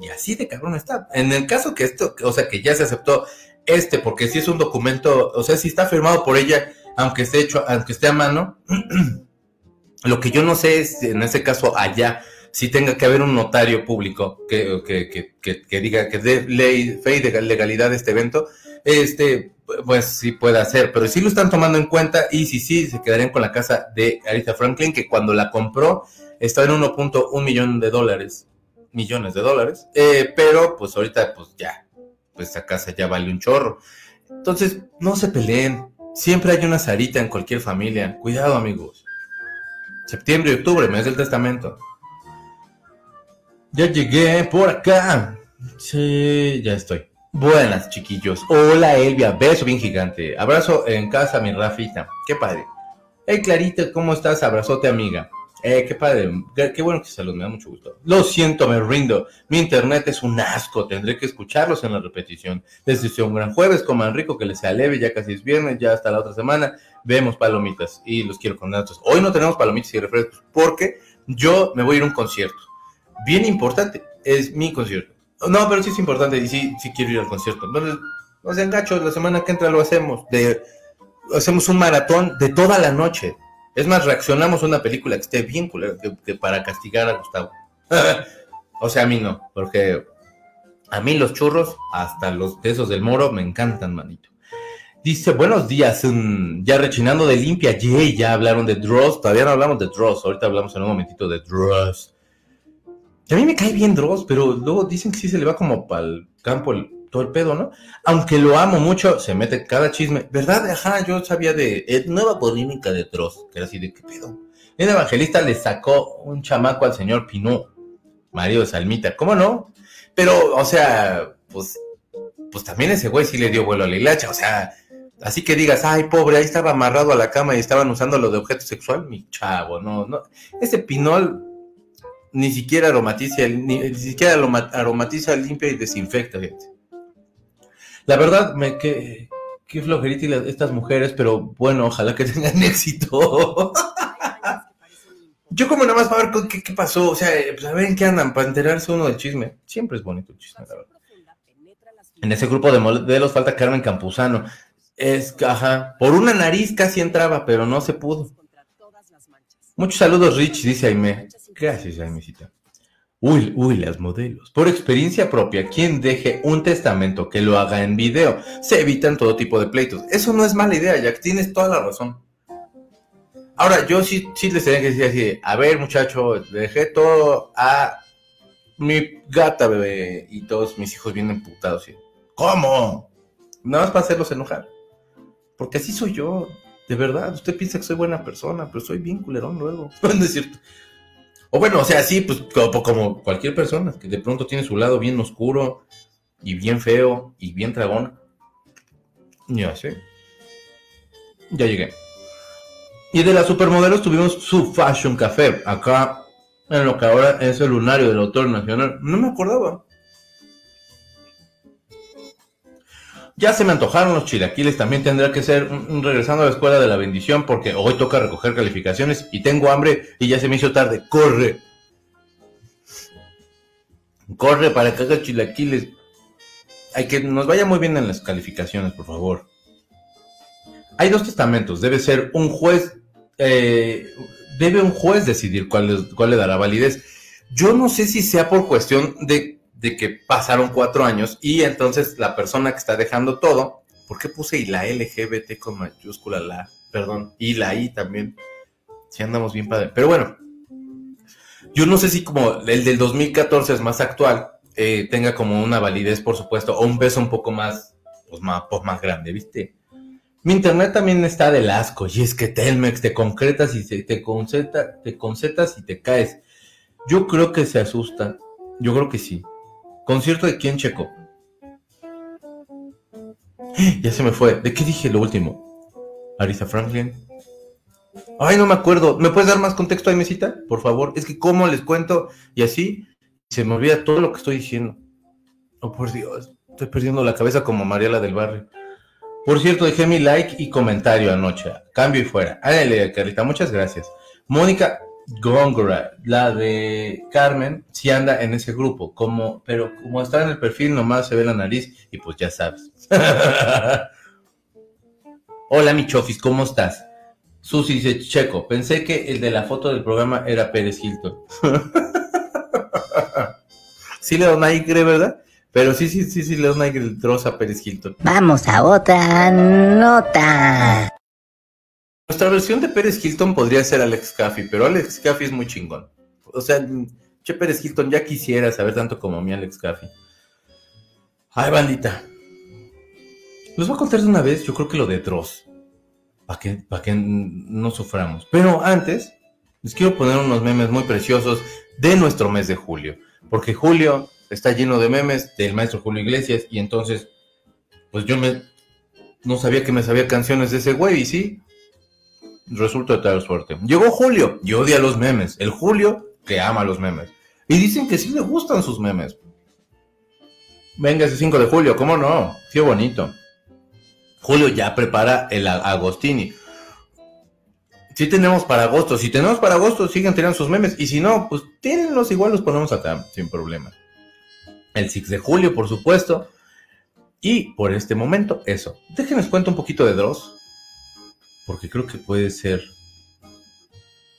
Y así de cabrón está. En el caso que esto, o sea, que ya se aceptó este, porque si es un documento, o sea, si está firmado por ella, aunque esté hecho, aunque esté a mano, [CLEARS THROAT] lo que yo no sé es, en ese caso allá, si tenga que haber un notario público que, que, que, que diga que dé ley, fe y de legalidad de este evento, este, pues sí puede hacer, pero sí lo están tomando en cuenta y sí, sí, se quedarían con la casa de Aretha Franklin, que cuando la compró estaba en 1.1 millón de dólares, millones de dólares, eh, pero pues ahorita pues ya, pues esa casa ya vale un chorro. Entonces, no se peleen, siempre hay una Sarita en cualquier familia, cuidado amigos. Septiembre y octubre, mes del testamento. Ya llegué por acá. Sí, ya estoy. Buenas, chiquillos. Hola, Elvia. Beso bien gigante. Abrazo en casa, mi Rafita. Qué padre. Hey, Clarita, ¿cómo estás? Abrazote, amiga. Eh, qué padre. Qué, bueno que salud, me da mucho gusto. Lo siento, me rindo. Mi internet es un asco. Tendré que escucharlos en la repetición. Les deseo un gran jueves. Coman rico, que les sea leve. Ya casi es viernes, ya hasta la otra semana. Vemos palomitas y los quiero con datos. Hoy no tenemos palomitas y refrescos porque yo me voy a ir a un concierto. Bien importante. Es mi concierto. No, pero sí es importante y sí, sí quiero ir al concierto. Entonces, no sean gachos, la semana que entra lo hacemos. De, hacemos un maratón de toda la noche. Es más, reaccionamos a una película que esté bien culera que, para castigar a Gustavo. [LAUGHS] o sea, a mí no, porque a mí los churros, hasta los de esos del moro, me encantan, manito. Dice, buenos días, mm, ya rechinando de limpia, yay, ya hablaron de Dross, todavía no hablamos de Dross, ahorita hablamos en un momentito de Dross a mí me cae bien Dross, pero luego dicen que sí se le va como para el campo todo el pedo, ¿no? Aunque lo amo mucho, se mete cada chisme. ¿Verdad? Ajá, yo sabía de nueva polémica de Dross, que era así de qué pedo. El evangelista le sacó un chamaco al señor Pinú, marido de Salmita, ¿cómo no? Pero, o sea, pues, pues también ese güey sí le dio vuelo a la hilacha, o sea, así que digas, ay, pobre, ahí estaba amarrado a la cama y estaban usando lo de objeto sexual, mi chavo, no, no. Ese Pinol ni siquiera aromatiza, ni, siquiera aromatiza, limpia y desinfecta, gente. La verdad, me que qué flojerita estas mujeres, pero bueno, ojalá que tengan [LAUGHS] éxito. Yo como nada más para ver qué, pasó, o sea, pues a ver qué andan, para enterarse uno del chisme. Siempre es bonito el chisme, la verdad. En ese grupo de modelos falta Carmen Campuzano. Es, ajá, por una nariz casi entraba, pero no se pudo. Muchos saludos, Rich, dice Aime. Gracias, Aimecita. Uy, uy, las modelos. Por experiencia propia, quien deje un testamento que lo haga en video, se evitan todo tipo de pleitos. Eso no es mala idea, Jack, tienes toda la razón. Ahora, yo sí, sí les tenía que decir así, a ver muchacho, dejé todo a mi gata, bebé, y todos mis hijos vienen emputados. ¿Cómo? Nada más para hacerlos enojar. Porque así soy yo, de verdad. Usted piensa que soy buena persona, pero soy bien culerón luego. [LAUGHS] No es cierto. O bueno, o sea, sí, pues como, cualquier persona que de pronto tiene su lado bien oscuro y bien feo y bien dragón. Ya sé. Ya llegué. Y de las supermodelos tuvimos su Fashion Café, acá en lo que ahora es el lunario del autor nacional. No me acordaba. Ya se me antojaron los chilaquiles, también tendrá que ser regresando a la escuela de la bendición porque hoy toca recoger calificaciones y tengo hambre y ya se me hizo tarde. Corre. Corre para que haga chilaquiles. Hay que nos vaya muy bien en las calificaciones, por favor. Hay dos testamentos. Debe ser un juez. Eh, debe un juez decidir cuál, cuál le dará validez. Yo no sé si sea por cuestión de de que pasaron cuatro años y entonces la persona que está dejando todo, ¿por qué puse y la LGBT con mayúscula la, perdón, y la I también? Si andamos bien padre. Pero bueno, yo no sé si como el del 2014 es más actual, eh, tenga como una validez, por supuesto, o un peso un poco más, pues más, pues más grande, ¿viste? Mi internet también está del asco, y es que Telmex te concretas y te, te, conceta, te concetas y te caes. Yo creo que se asusta, yo creo que sí. ¿Concierto de quién, Checo? [GASPS] Ya se me fue. ¿De qué dije lo último? Arisa Franklin. Ay, no me acuerdo. ¿Me puedes dar más contexto ahí, mesita? Por favor. Es que cómo les cuento y así se me olvida todo lo que estoy diciendo. Oh, por Dios. Estoy perdiendo la cabeza como Mariela del Barrio. Por cierto, dejé mi like y comentario anoche. Cambio y fuera. Ándale, Carlita, muchas gracias. Mónica Góngora, la de Carmen, sí anda en ese grupo, como, pero como está en el perfil, nomás se ve la nariz y pues ya sabes. [LAUGHS] Hola, mi chofis, ¿cómo estás? Susi dice, Checo, pensé que el de la foto del programa era Pérez Hilton. [LAUGHS] sí le doy aire, ¿verdad? Pero sí, sí, sí, sí le doy el trozo a Pérez Hilton. Vamos a otra nota. Nuestra versión de Pérez Hilton podría ser Alex Caffey, pero Alex Caffey es muy chingón. O sea, che Pérez Hilton ya quisiera saber tanto como mi Alex Caffey. Ay, bandita. Les voy a contar de una vez, yo creo que lo de Dross para que, que no suframos. Pero antes, les quiero poner unos memes muy preciosos de nuestro mes de julio, porque julio está lleno de memes del maestro Julio Iglesias y entonces, pues yo me, no sabía que me sabía canciones de ese güey sí, resulta de tal suerte. Llegó Julio y odia los memes, el Julio que ama los memes. Y dicen que sí le gustan sus memes. Venga ese 5 de julio, ¿cómo no? Qué bonito. Julio ya prepara el Agostini. Si tenemos para agosto, si tenemos para agosto, siguen teniendo sus memes. Y si no, pues tírenlos igual, los ponemos acá, sin problema. El 6 de julio, por supuesto. Y por este momento, eso. Déjenles cuento un poquito de Dross. Porque creo que puede ser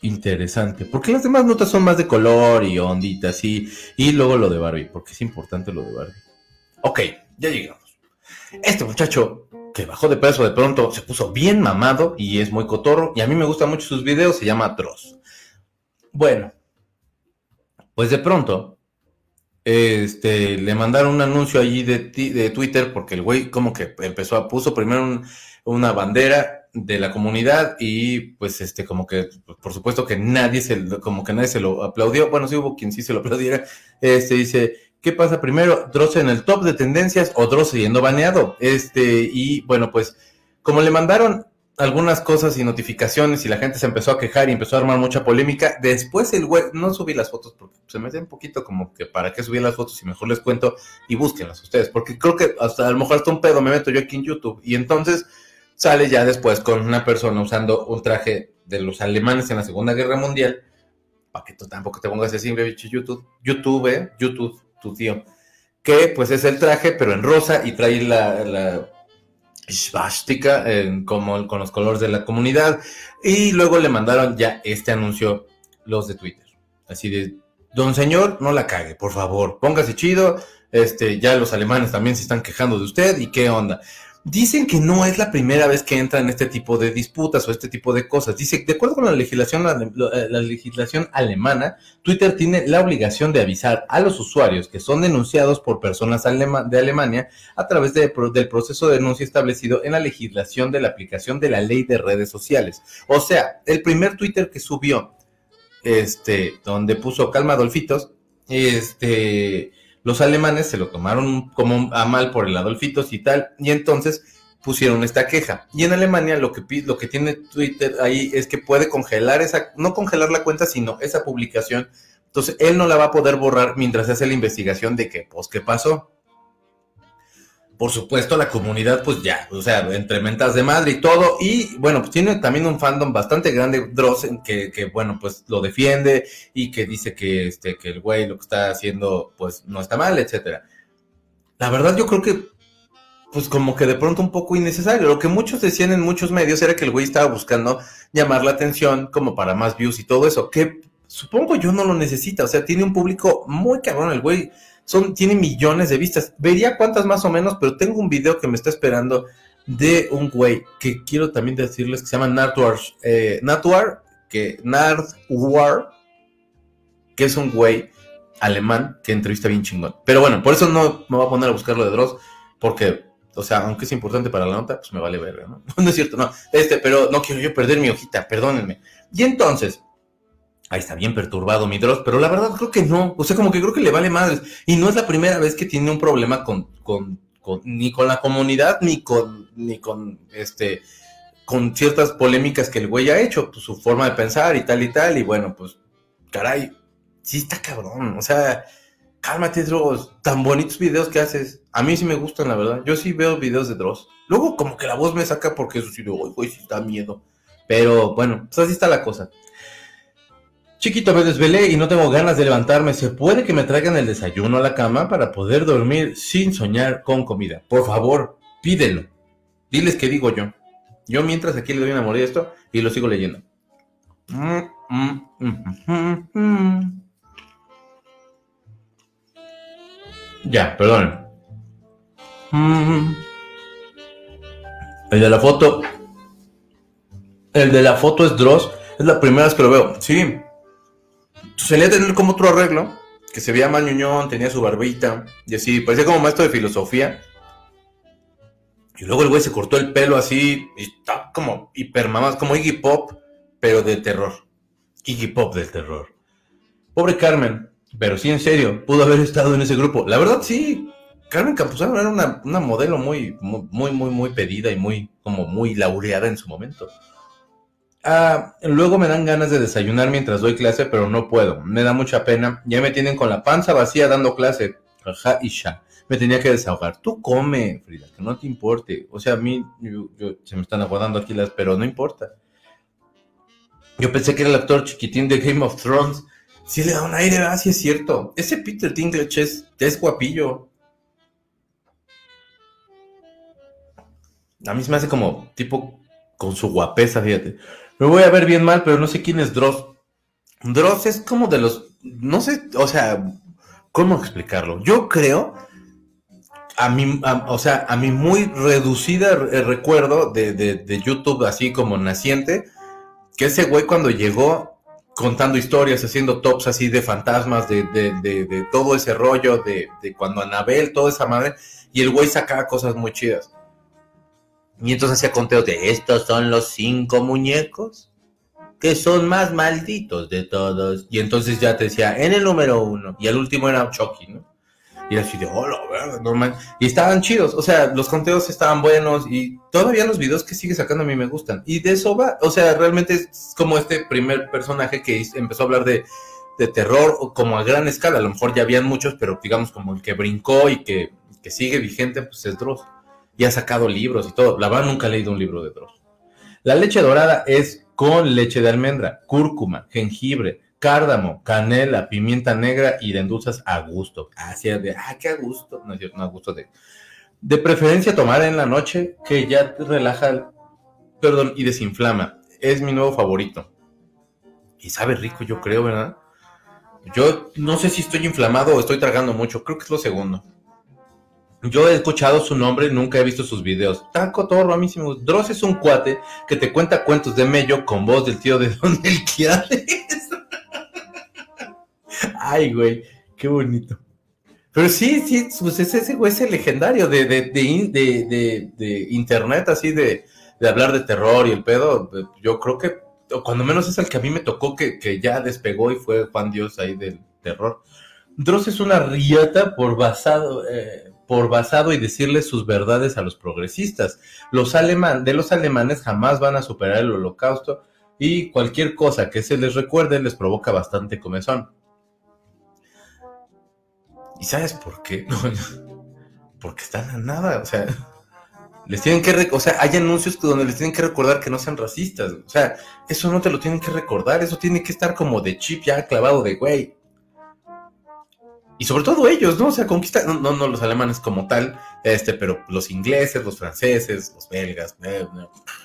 interesante. Porque las demás notas son más de color y onditas. Y, y luego lo de Barbie. Porque es importante lo de Barbie. Ok, ya llegamos. Este muchacho que bajó de peso de pronto, se puso bien mamado y es muy cotorro. Y a mí me gustan mucho sus videos, se llama Dross. Bueno, pues de pronto, este, le mandaron un anuncio allí de, de Twitter porque el güey como que empezó a, puso primero una bandera de la comunidad y pues este como que por supuesto que nadie se como que nadie se lo aplaudió bueno sí hubo quien sí se lo aplaudiera este dice ¿Qué pasa primero? Dross en el top de tendencias o Dross yendo baneado. Este, y bueno, pues como le mandaron algunas cosas y notificaciones y la gente se empezó a quejar y empezó a armar mucha polémica, después el web, no subí las fotos porque se me un poquito como que para qué subí las fotos y mejor les cuento y búsquenlas ustedes, porque creo que hasta a lo mejor hasta un pedo me meto yo aquí en YouTube y entonces sale ya después con una persona usando un traje de los alemanes en la Segunda Guerra Mundial, para que tú tampoco te pongas así, bicho YouTube, YouTube, eh, YouTube, tu tío, que pues es el traje, pero en rosa y trae la, la como con los colores de la comunidad. Y luego le mandaron ya este anuncio los de Twitter. Así de, don señor, no la cague, por favor, póngase chido. Este, ya los alemanes también se están quejando de usted y qué onda. Dicen que no es la primera vez que entra en este tipo de disputas o este tipo de cosas. Dice, de acuerdo con la legislación, eh, la, legislación alemana, Twitter tiene la obligación de avisar a los usuarios que son denunciados por personas de Alemania a través del proceso de denuncia establecido en la legislación de la aplicación de la ley de redes sociales. O sea, el primer Twitter que subió, este, donde puso calma Adolfitos, este, los alemanes se lo tomaron como a mal por el Adolfitos y tal, y entonces pusieron esta queja. Y en Alemania lo que, lo que tiene Twitter ahí es que puede congelar esa, no congelar la cuenta, sino esa publicación. Entonces él no la va a poder borrar mientras hace la investigación de que, pues, ¿qué pasó? Por supuesto, la comunidad, pues ya, o sea, entre mentas de madre y todo. Y bueno, pues tiene también un fandom bastante grande, Dross, que, que bueno, pues lo defiende y que dice que, este, que el güey lo que está haciendo, pues no está mal, etcétera. La verdad, yo creo que, pues como que de pronto un poco innecesario. Lo que muchos decían en muchos medios era que el güey estaba buscando llamar la atención como para más views y todo eso, que supongo yo no lo necesita. O sea, tiene un público muy cabrón, el güey son, tiene millones de vistas. Vería cuántas más o menos, pero tengo un video que me está esperando de un güey que quiero también decirles que se llama Natwar, eh, que Nardwar, que es un güey alemán que entrevista bien chingón. Pero bueno, por eso no me voy a poner a buscar lo de Dross, porque O sea, aunque es importante para la nota, pues me vale verga, ¿no? [LAUGHS] No es cierto, no. Este, pero no quiero yo perder mi hojita, perdónenme. Y entonces, ahí está bien perturbado mi Dross, pero la verdad creo que no. O sea, como que creo que le vale madres. Y no es la primera vez que tiene un problema con, con, con ni con la comunidad, ni con, ni con este, con ciertas polémicas que el güey ha hecho, pues su forma de pensar y tal y tal. Y bueno, pues, caray, sí está cabrón. O sea, cálmate, Dross. Tan bonitos videos que haces. A mí sí me gustan, la verdad. Yo sí veo videos de Dross. Luego, como que la voz me saca porque eso sí, güey, sí da miedo. Pero bueno, pues así está la cosa. Chiquito, me desvelé y no tengo ganas de levantarme. ¿Se puede que me traigan el desayuno a la cama para poder dormir sin soñar con comida? Por favor, pídelo. Diles que digo yo. Yo mientras aquí le doy una mordida esto y lo sigo leyendo. Ya, perdón. El de la foto. El de la foto es Dross. Es la primera vez que lo veo. Sí. Solía tener como otro arreglo. Que se veía más tenía su barbita. Y así, parecía como maestro de filosofía. Y luego el güey se cortó el pelo así. Y está como hiper mamás, como Iggy Pop, pero de terror. Iggy Pop del terror. Pobre Carmen. Pero sí, en serio, pudo haber estado en ese grupo. La verdad, sí. Carmen Campuzano era una, una modelo muy, muy, muy, muy pedida y muy, como muy laureada en su momento. Ah, luego me dan ganas de desayunar mientras doy clase, pero no puedo. Me da mucha pena. Ya me tienen con la panza vacía dando clase. Ajá y ya. Me tenía que desahogar. Tú come, Frida, que no te importe. O sea, a mí se me están aguardando aquí las, pero no importa. Yo pensé que era el actor chiquitín de Game of Thrones. Sí le da un aire, así es cierto. Ese Peter Dinklage es, es guapillo. A mí se me hace como tipo con su guapesa, fíjate. Me voy a ver bien mal, pero no sé quién es Dross. Dross es como de los, no sé, o sea, ¿cómo explicarlo? Yo creo, a mi, o sea, a mi muy reducida recuerdo de, de YouTube, así como naciente, que ese güey cuando llegó contando historias, haciendo tops así de fantasmas, de, de, de, todo ese rollo, de, cuando Anabel, toda esa madre, y el güey sacaba cosas muy chidas. Y entonces hacía conteos de estos son los cinco muñecos que son más malditos de todos. Y entonces ya te decía, en el número uno, y el último era Chucky, ¿no? Y así de, oh, la normal. Y estaban chidos, o sea, los conteos estaban buenos y todavía los videos que sigue sacando a mí me gustan. Y de eso va, o sea, realmente es como este primer personaje que empezó a hablar de, de terror como a gran escala. A lo mejor ya habían muchos, pero digamos como el que brincó y que, que sigue vigente, pues es Dross. Y ha sacado libros y todo. La verdad nunca he leído un libro de Dross. La leche dorada es con leche de almendra, cúrcuma, jengibre, cárdamo, canela, pimienta negra y de endulzas a gusto. Así de, ah, qué a gusto. No es no a gusto de. De preferencia tomar en la noche, que ya te relaja, perdón, y desinflama. Es mi nuevo favorito. Y sabe rico, yo creo, ¿verdad? Yo no sé si estoy inflamado o estoy tragando mucho. Creo que es lo segundo. Yo he escuchado su nombre, nunca he visto sus videos. Taco Torro, a mí sí me. Dross es un cuate que te cuenta cuentos de Mello con voz del tío de [LAUGHS] Don Melquiades. Ay, güey, qué bonito. Pero sí, sí, pues ese, güey es legendario de, de, de, de, internet, así de, hablar de terror y el pedo. Yo creo que, cuando menos es el que a mí me tocó que, que ya despegó y fue Juan Dios ahí del terror. Dross es una riata por basado, eh, por basado y decirle sus verdades a los progresistas. Los aleman, de los alemanes jamás van a superar el holocausto y cualquier cosa que se les recuerde les provoca bastante comezón. ¿Y sabes por qué? [LAUGHS] Porque están a nada, o sea, les tienen que, o sea, hay anuncios donde les tienen que recordar que no sean racistas, o sea, eso no te lo tienen que recordar, eso tiene que estar como de chip ya clavado de güey. Y sobre todo ellos, ¿no? O sea, conquistar, no, no, los alemanes como tal, este, pero los ingleses, los franceses, los belgas, eh,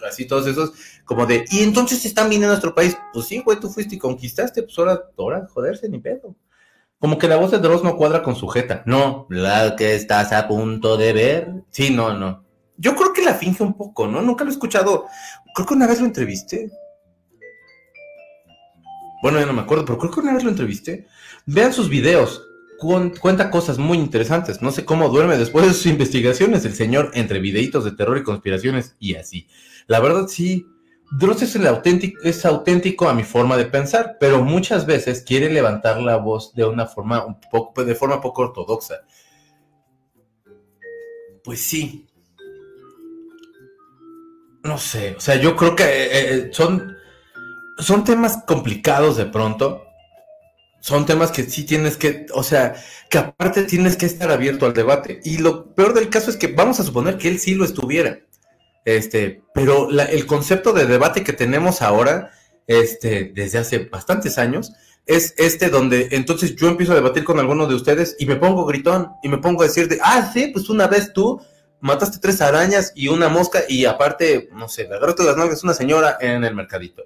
así todos esos, como de, y entonces están viniendo a nuestro país, pues sí, güey, tú fuiste y conquistaste, pues ahora, ahora, joderse, ni pedo. Como que la voz de Dross no cuadra con sujeta. No, la que estás a punto de ver. Sí, no, no. Yo creo que la finge un poco, ¿no? Nunca lo he escuchado. Creo que una vez lo entrevisté. Bueno, ya no me acuerdo, pero creo que una vez lo entrevisté. Vean sus videos. Cuenta cosas muy interesantes. No sé cómo duerme después de sus investigaciones el señor entre videitos de terror y conspiraciones y así. La verdad sí, Dross es, el auténtico, es auténtico a mi forma de pensar, pero muchas veces quiere levantar la voz de una forma un poco, de forma poco ortodoxa. Pues sí. No sé, o sea, yo creo que eh, eh, son, son temas complicados de pronto. Son temas que sí tienes que, o sea, que aparte tienes que estar abierto al debate. Y lo peor del caso es que vamos a suponer que él sí lo estuviera. Este, pero el concepto de debate que tenemos ahora, este, desde hace bastantes años, es este donde entonces yo empiezo a debatir con alguno de ustedes y me pongo gritón y me pongo a decir de, ah, sí, pues una vez tú mataste tres arañas y una mosca y aparte, no sé, le agarraste las nalgas una señora en el mercadito.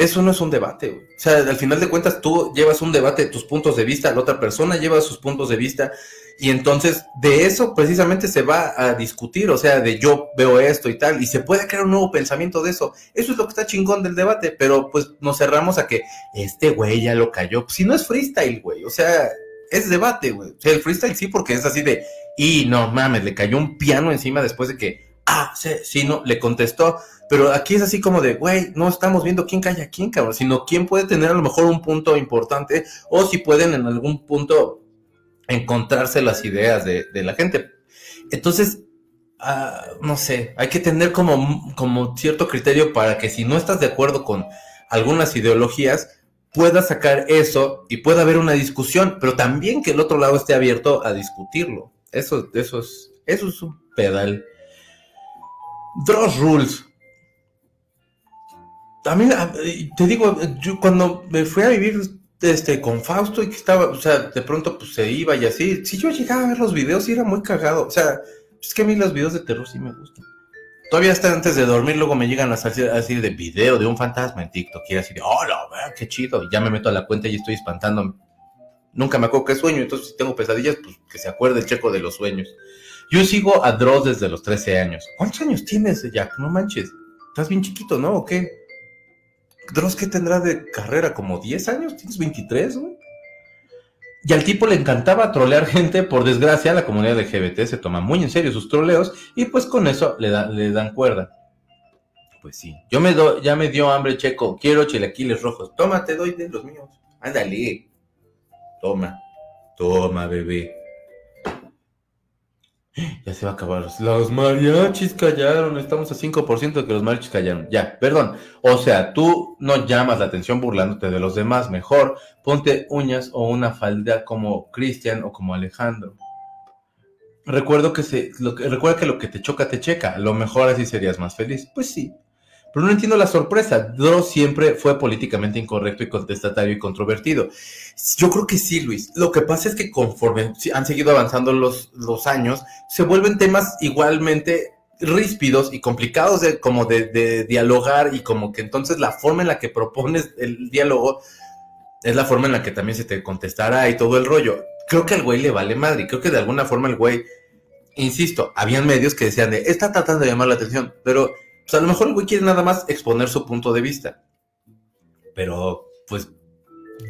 Eso no es un debate. O sea, al final de cuentas tú llevas un debate, tus puntos de vista, la otra persona lleva sus puntos de vista y entonces de eso precisamente se va a discutir, o sea, de yo veo esto y tal, y se puede crear un nuevo pensamiento de eso. Eso es lo que está chingón del debate, pero pues nos cerramos a que este güey ya lo cayó. Si no es freestyle, güey, o sea, es debate, güey. O sea, el freestyle sí, porque es así de, y no mames, le cayó un piano encima después de que, ah, sí, sí, no, le contestó. Pero aquí es así como de, güey, no estamos viendo quién calla a quién, cabrón, sino quién puede tener a lo mejor un punto importante o si pueden en algún punto encontrarse las ideas de, la gente. Entonces, ah, no sé, hay que tener como, como cierto criterio para que si no estás de acuerdo con algunas ideologías, puedas sacar eso y pueda haber una discusión, pero también que el otro lado esté abierto a discutirlo. Eso, eso, es, eso es un pedal. Dross Rules. También, te digo, yo cuando me fui a vivir este, con Fausto y que estaba, o sea, de pronto pues se iba y así. Si yo llegaba a ver los videos y era muy cagado. O sea, es que a mí los videos de terror sí me gustan. Todavía hasta antes de dormir, luego me llegan a salir así de video de un fantasma en TikTok. Y así de, no, qué chido. Y ya me meto a la cuenta y estoy espantando. Nunca me acuerdo qué sueño. Entonces, si tengo pesadillas, pues que se acuerde el checo de los sueños. Yo sigo a Dross desde los 13 años. ¿Cuántos años tienes, Jack? No manches. Estás bien chiquito, ¿no? ¿O qué? Dross, ¿qué tendrá de carrera? ¿Como 10 años? ¿Tienes 23, güey? Y al tipo le encantaba trolear gente, por desgracia, la comunidad LGBT se toma muy en serio sus troleos y pues con eso le, dan cuerda. Pues sí, yo me do, ya me dio hambre, Checo, quiero chilaquiles rojos. Toma, te doy de los míos. Ándale. Toma, toma, bebé. [LAUGHS] Ya se va a acabar. Los mariachis callaron. Estamos a 5% de que los mariachis callaron. Ya, perdón. O sea, tú no llamas la atención burlándote de los demás. Mejor ponte uñas o una falda como Cristian o como Alejandro. Recuerdo que se, lo recuerda que lo que te choca te checa. lo mejor así serías más feliz. Pues sí. Pero no entiendo la sorpresa. Dross siempre fue políticamente incorrecto y contestatario y controvertido. Yo creo que sí, Luis. Lo que pasa es que conforme han seguido avanzando los, los años, se vuelven temas igualmente ríspidos y complicados de, como de, dialogar y como que entonces la forma en la que propones el diálogo es la forma en la que también se te contestará y todo el rollo. Creo que al güey le vale madre. Creo que de alguna forma el güey, insisto, habían medios que decían de, está tratando de llamar la atención, pero a lo mejor el güey quiere nada más exponer su punto de vista. Pero, pues,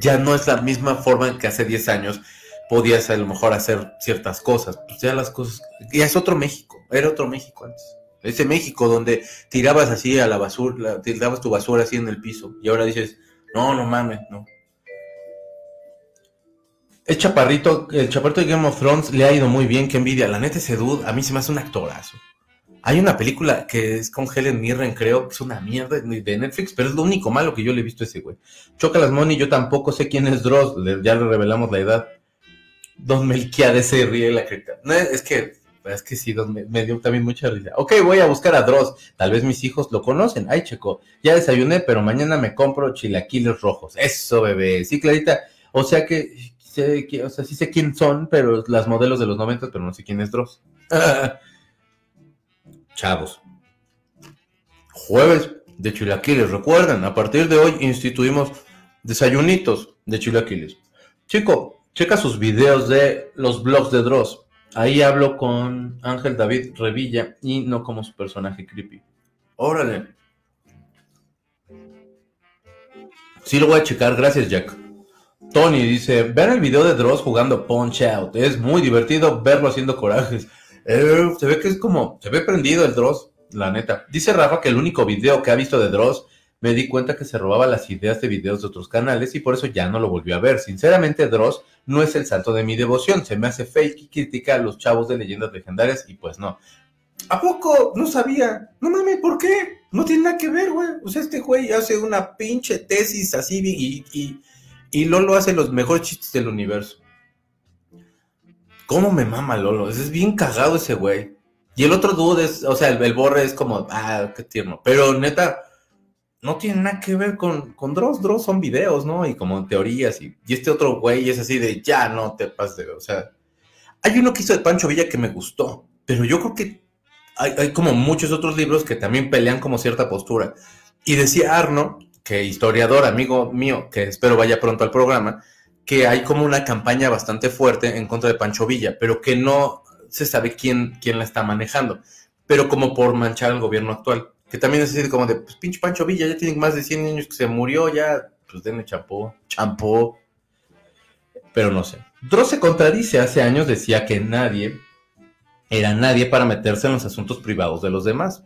ya no es la misma forma que hace 10 años podías a lo mejor hacer ciertas cosas. Pues ya las cosas. Ya es otro México. Era otro México antes. Ese México donde tirabas así a la basura, tirabas tu basura así en el piso. Y ahora dices, no, no mames, no. El chaparrito, el chaparrito de Game of Thrones le ha ido muy bien, qué envidia. La neta ese dude, a mí se me hace un actorazo. Hay una película que es con Helen Mirren, creo, es una mierda de Netflix, pero es lo único malo que yo le he visto a ese güey. Choca las Money, yo tampoco sé quién es Dross, ya le revelamos la edad. Don Melquiades se ríe la creta. No, es que, es que sí, me dio también mucha risa. Ok, voy a buscar a Dross. Tal vez mis hijos lo conocen. Ay, checo, ya desayuné, pero mañana me compro chilaquiles rojos. Eso, bebé. Sí, Clarita. O sea que, sé, o sea, sí sé quién son, pero las modelos de los 90, pero no sé quién es Dross. [LAUGHS] Chavos. Jueves de chilaquiles. Recuerden, a partir de hoy instituimos desayunitos de chilaquiles. Chico, checa sus videos de los blogs de Dross. Ahí hablo con Ángel David Revilla y no como su personaje creepy. Órale. Sí lo voy a checar, gracias Jack. Tony dice, ven el video de Dross jugando Punch Out. Es muy divertido verlo haciendo corajes. Eh, se ve que es como, se ve prendido el Dross, la neta. Dice Rafa que el único video que ha visto de Dross me di cuenta que se robaba las ideas de videos de otros canales y por eso ya no lo volvió a ver. Sinceramente, Dross no es el santo de mi devoción. Se me hace fake y critica a los chavos de leyendas legendarias y pues no. ¿A poco? No sabía. No mames, ¿por qué? No tiene nada que ver, güey. O sea, este güey hace una pinche tesis así y, y, y Lolo hace los mejores chistes del universo. ¿Cómo me mama Lolo? Es bien cagado ese güey. Y el otro dude es, o sea, el, el borre es como, ah, qué tierno. Pero neta, no tiene nada que ver con, con Dross. Dross son videos, ¿no? Y como teorías. Y, este otro güey es así de, ya no te pases O sea, hay uno que hizo de Pancho Villa que me gustó. Pero yo creo que hay, hay, como muchos otros libros que también pelean como cierta postura. Y decía Arno, que historiador, amigo mío, que espero vaya pronto al programa, que hay como una campaña bastante fuerte en contra de Pancho Villa, pero que no se sabe quién, quién la está manejando. Pero como por manchar al gobierno actual. Que también es decir, como de, pues pinche Pancho Villa, ya tiene más de 100 años que se murió, ya, pues denle champó, champó. Pero no sé. Dross se contradice, hace años decía que nadie era nadie para meterse en los asuntos privados de los demás.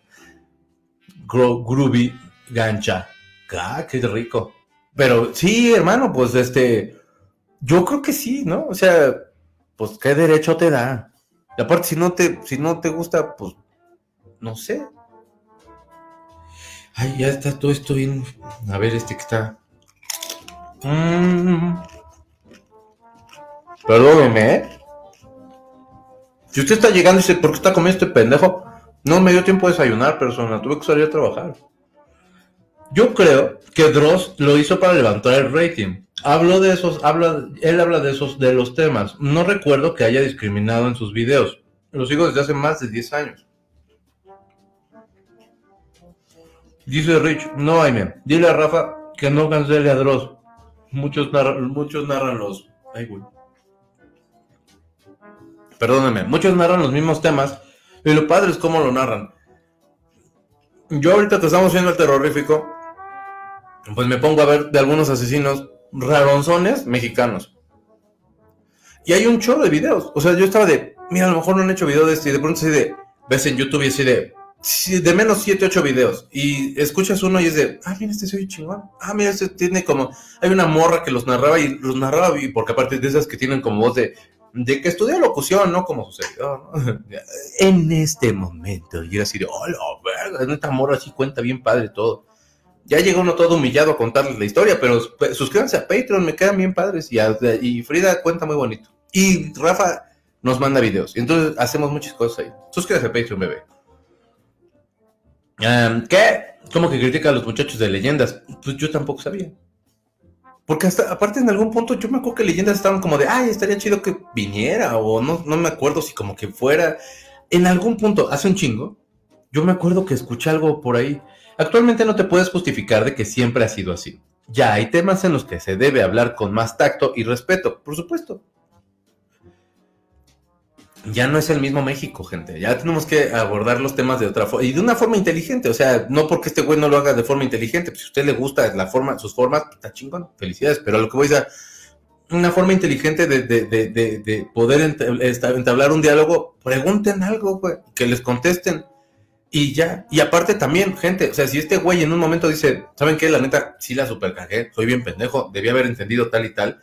Gro groovy gancha. Ah, qué rico. Pero sí, hermano, pues este, yo creo que sí, ¿no? O sea, pues qué derecho te da. Y aparte, si no te, si no te gusta, pues, no sé, Ay, ya está todo esto bien. A ver, este que está. Mm. Perdóneme, ¿eh? Si usted está llegando y dice, ¿por qué está comiendo este pendejo? No me dio tiempo de desayunar, persona. Tuve que salir a trabajar. Yo creo que Dross lo hizo para levantar el rating. Hablo de esos, habla, él habla de esos, de los temas. No recuerdo que haya discriminado en sus videos. Lo sigo desde hace más de 10 años. Dice Rich, no, Aime, dile a Rafa que no cancele a Dross. Muchos narran, muchos narran los... Ay, güey. Perdóname, muchos narran los mismos temas y lo padre es cómo lo narran. Yo ahorita que estamos viendo el terrorífico, pues me pongo a ver de algunos asesinos raronzones mexicanos. Y hay un chorro de videos. O sea, yo estaba de, mira, a lo mejor no han hecho video de este y de pronto así de, ves en YouTube y así de, de menos 7, 8 videos. Y escuchas uno y es de, ah, mira, este soy chingón. Ah, mira, este tiene como. Hay una morra que los narraba y los narraba, y porque aparte de esas que tienen como voz de, de que estudió locución, ¿no? Como su servidor, ¿no? [LAUGHS] en este momento. Y era así de, hola, verga, esta morra así cuenta bien padre todo. Ya llegó uno todo humillado a contarles la historia, pero suscríbanse a Patreon, me quedan bien padres. Y, y Frida cuenta muy bonito. Y Rafa nos manda videos. Entonces hacemos muchas cosas ahí. Suscríbanse a Patreon, bebé. ¿Qué? ¿Cómo que critica a los muchachos de leyendas? Pues yo tampoco sabía. Porque hasta, aparte en algún punto yo me acuerdo que leyendas estaban como de, ay, estaría chido que viniera, o no, no me acuerdo si como que fuera. En algún punto, hace un chingo, yo me acuerdo que escuché algo por ahí. Actualmente no te puedes justificar de que siempre ha sido así. Ya hay temas en los que se debe hablar con más tacto y respeto, por supuesto ya no es el mismo México, gente. Ya tenemos que abordar los temas de otra forma y de una forma inteligente. O sea, no porque este güey no lo haga de forma inteligente. Pues si a usted le gusta la forma, sus formas, está chingón, felicidades. Pero a lo que voy a decir, una forma inteligente de, de poder entablar un diálogo, pregunten algo, güey, que les contesten. Y ya, y aparte también, gente, o sea, si este güey en un momento dice, ¿saben qué? La neta, sí la super cagé, soy bien pendejo, debía haber entendido tal y tal.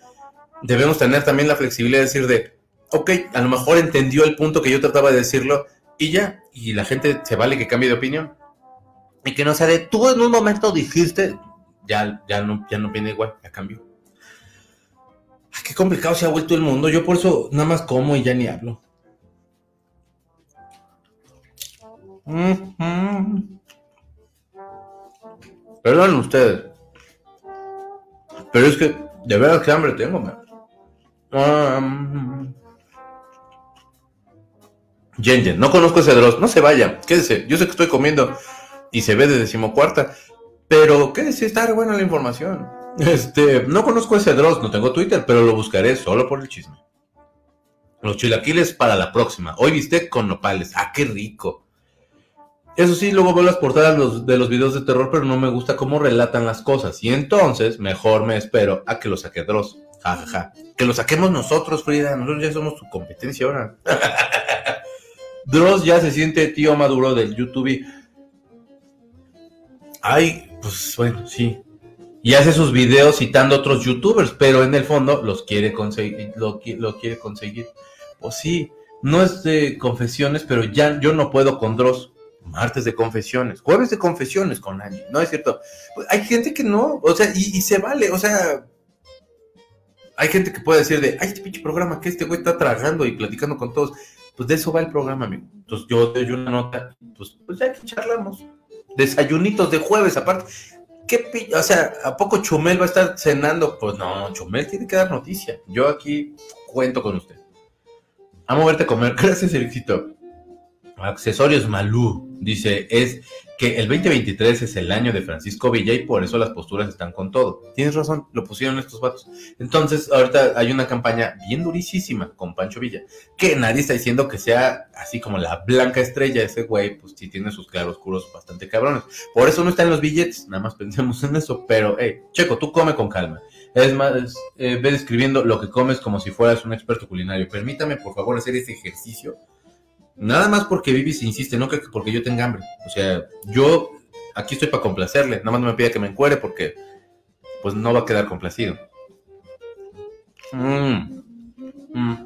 Debemos tener también la flexibilidad de decir de, ok, a lo mejor entendió el punto que yo trataba de decirlo y ya, y la gente se vale que cambie de opinión. Y que no sea de tú en un momento dijiste, ya, ya, no, ya no viene igual, ya cambió. Qué complicado se ha vuelto el mundo. Yo por eso nada más como y ya ni hablo. Perdón ustedes. Pero es que de verdad que hambre tengo, man. Um, no conozco ese Dross, no se vaya, quédese. Yo sé que estoy comiendo y se ve de decimocuarta, pero quédese, está buena la información. Este, no conozco ese Dross, no tengo Twitter, pero lo buscaré solo por el chisme. Los chilaquiles para la próxima. Hoy viste con nopales. Ah, qué rico. Eso sí, luego veo las portadas de los videos de terror, pero no me gusta cómo relatan las cosas. Y entonces, mejor me espero a que lo saque Dross. Ja, ja, ja. Que lo saquemos nosotros, Frida. Nosotros ya somos su competencia ahora. [LAUGHS] Dross ya se siente tío maduro del YouTube. Ay, pues bueno, sí. Y hace sus videos citando otros youtubers, pero en el fondo los quiere conseguir, lo, lo quiere conseguir. Pues sí, no es de confesiones, pero ya yo no puedo con Dross. Martes de confesiones, jueves de confesiones con Angie, ¿no es cierto? Pues hay gente que no, o sea, y, se vale, o sea, hay gente que puede decir de, ay, este pinche programa que este güey está tragando y platicando con todos. Pues de eso va el programa, amigo. Entonces yo doy una nota, pues, pues ya que charlamos. Desayunitos de jueves, aparte. ¿Qué O sea, ¿a poco Chumel va a estar cenando? Pues no, Chumel tiene que dar noticia. Yo aquí cuento con usted. Amo verte comer. [LAUGHS] Gracias, éxito. Accesorios Malú dice, es que el 2023 es el año de Francisco Villa y por eso las posturas están con todo. Tienes razón, lo pusieron estos vatos. Entonces, ahorita hay una campaña bien durísima con Pancho Villa, que nadie está diciendo que sea así como la blanca estrella ese güey, pues sí tiene sus claroscuros bastante cabrones. Por eso no está en los billetes, nada más pensemos en eso, pero, hey, Checo, tú come con calma. Es más, eh, ve describiendo lo que comes como si fueras un experto culinario. Permítame, por favor, hacer ese ejercicio Nada más porque Vivi insiste, no que porque yo tenga hambre. O sea, yo aquí estoy para complacerle. Nada más no me pida que me encuere porque pues no va a quedar complacido. Mmm. Mmm.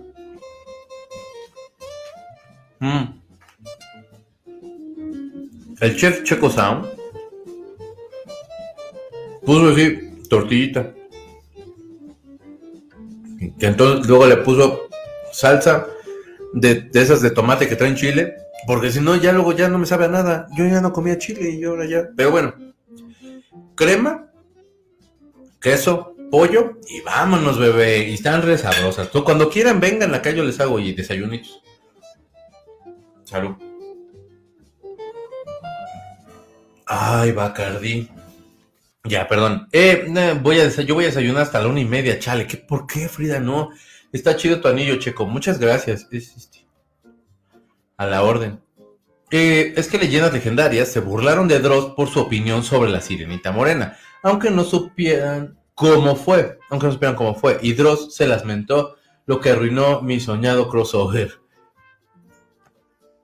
Mmm. El chef Checo Sound puso así tortillita. Que entonces luego le puso salsa de, esas de tomate que traen chile, porque si no, ya luego ya no me sabe a nada. Yo ya no comía chile y ahora ya. Pero bueno, crema, queso, pollo y vámonos, bebé. Y están re sabrosas. Tú, cuando quieran, vengan acá, yo les hago y desayunitos. Salud. Ay, Bacardí. Ya, perdón. Eh, voy a yo voy a desayunar hasta la una y media, chale. ¿Qué, ¿Por qué, Frida? No. Está chido tu anillo, Checo. Muchas gracias. Este, a la orden. Eh, es que leyendas legendarias se burlaron de Dross por su opinión sobre la sirenita morena, aunque no supieran cómo fue, aunque no supieran cómo fue. Y Dross se las mentó, lo que arruinó mi soñado crossover.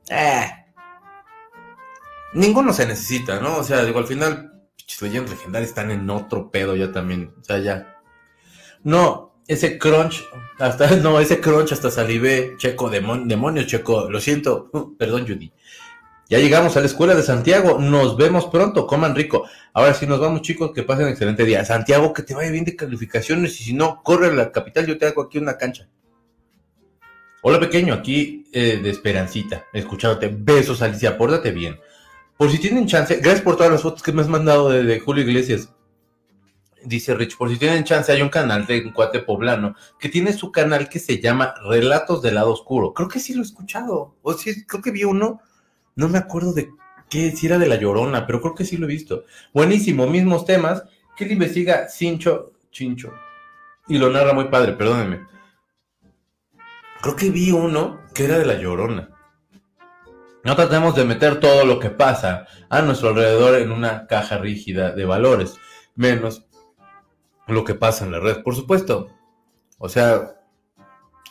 Eh. Ninguno se necesita, ¿no? O sea, digo, al final, leyendas legendarias están en otro pedo ya también. O sea, ya. No, ese crunch, hasta, [LAUGHS] no, ese crunch hasta salivé, checo, demonios, checo, lo siento, [LAUGHS] perdón, Judy. Ya llegamos a la escuela de Santiago, nos vemos pronto, coman rico. Ahora sí nos vamos chicos, que pasen excelente día. Santiago, que te vaya bien de calificaciones y si no, corre a la capital, yo te hago aquí una cancha. Hola pequeño, aquí eh, de Esperancita, escuchándote. Besos Alicia, pórtate bien. Por si tienen chance, gracias por todas las fotos que me has mandado de Julio Iglesias dice Rich, por si tienen chance, hay un canal de un cuate poblano que tiene su canal que se llama Relatos del Lado Oscuro. Creo que sí lo he escuchado. O sí, creo que vi uno. No me acuerdo de qué, si era de La Llorona, pero creo que sí lo he visto. Buenísimo, mismos temas. Que le investiga Cincho, Chincho. Y lo narra muy padre, perdónenme. Creo que vi uno que era de La Llorona. No tratemos de meter todo lo que pasa a nuestro alrededor en una caja rígida de valores, menos lo que pasa en la red, por supuesto. O sea,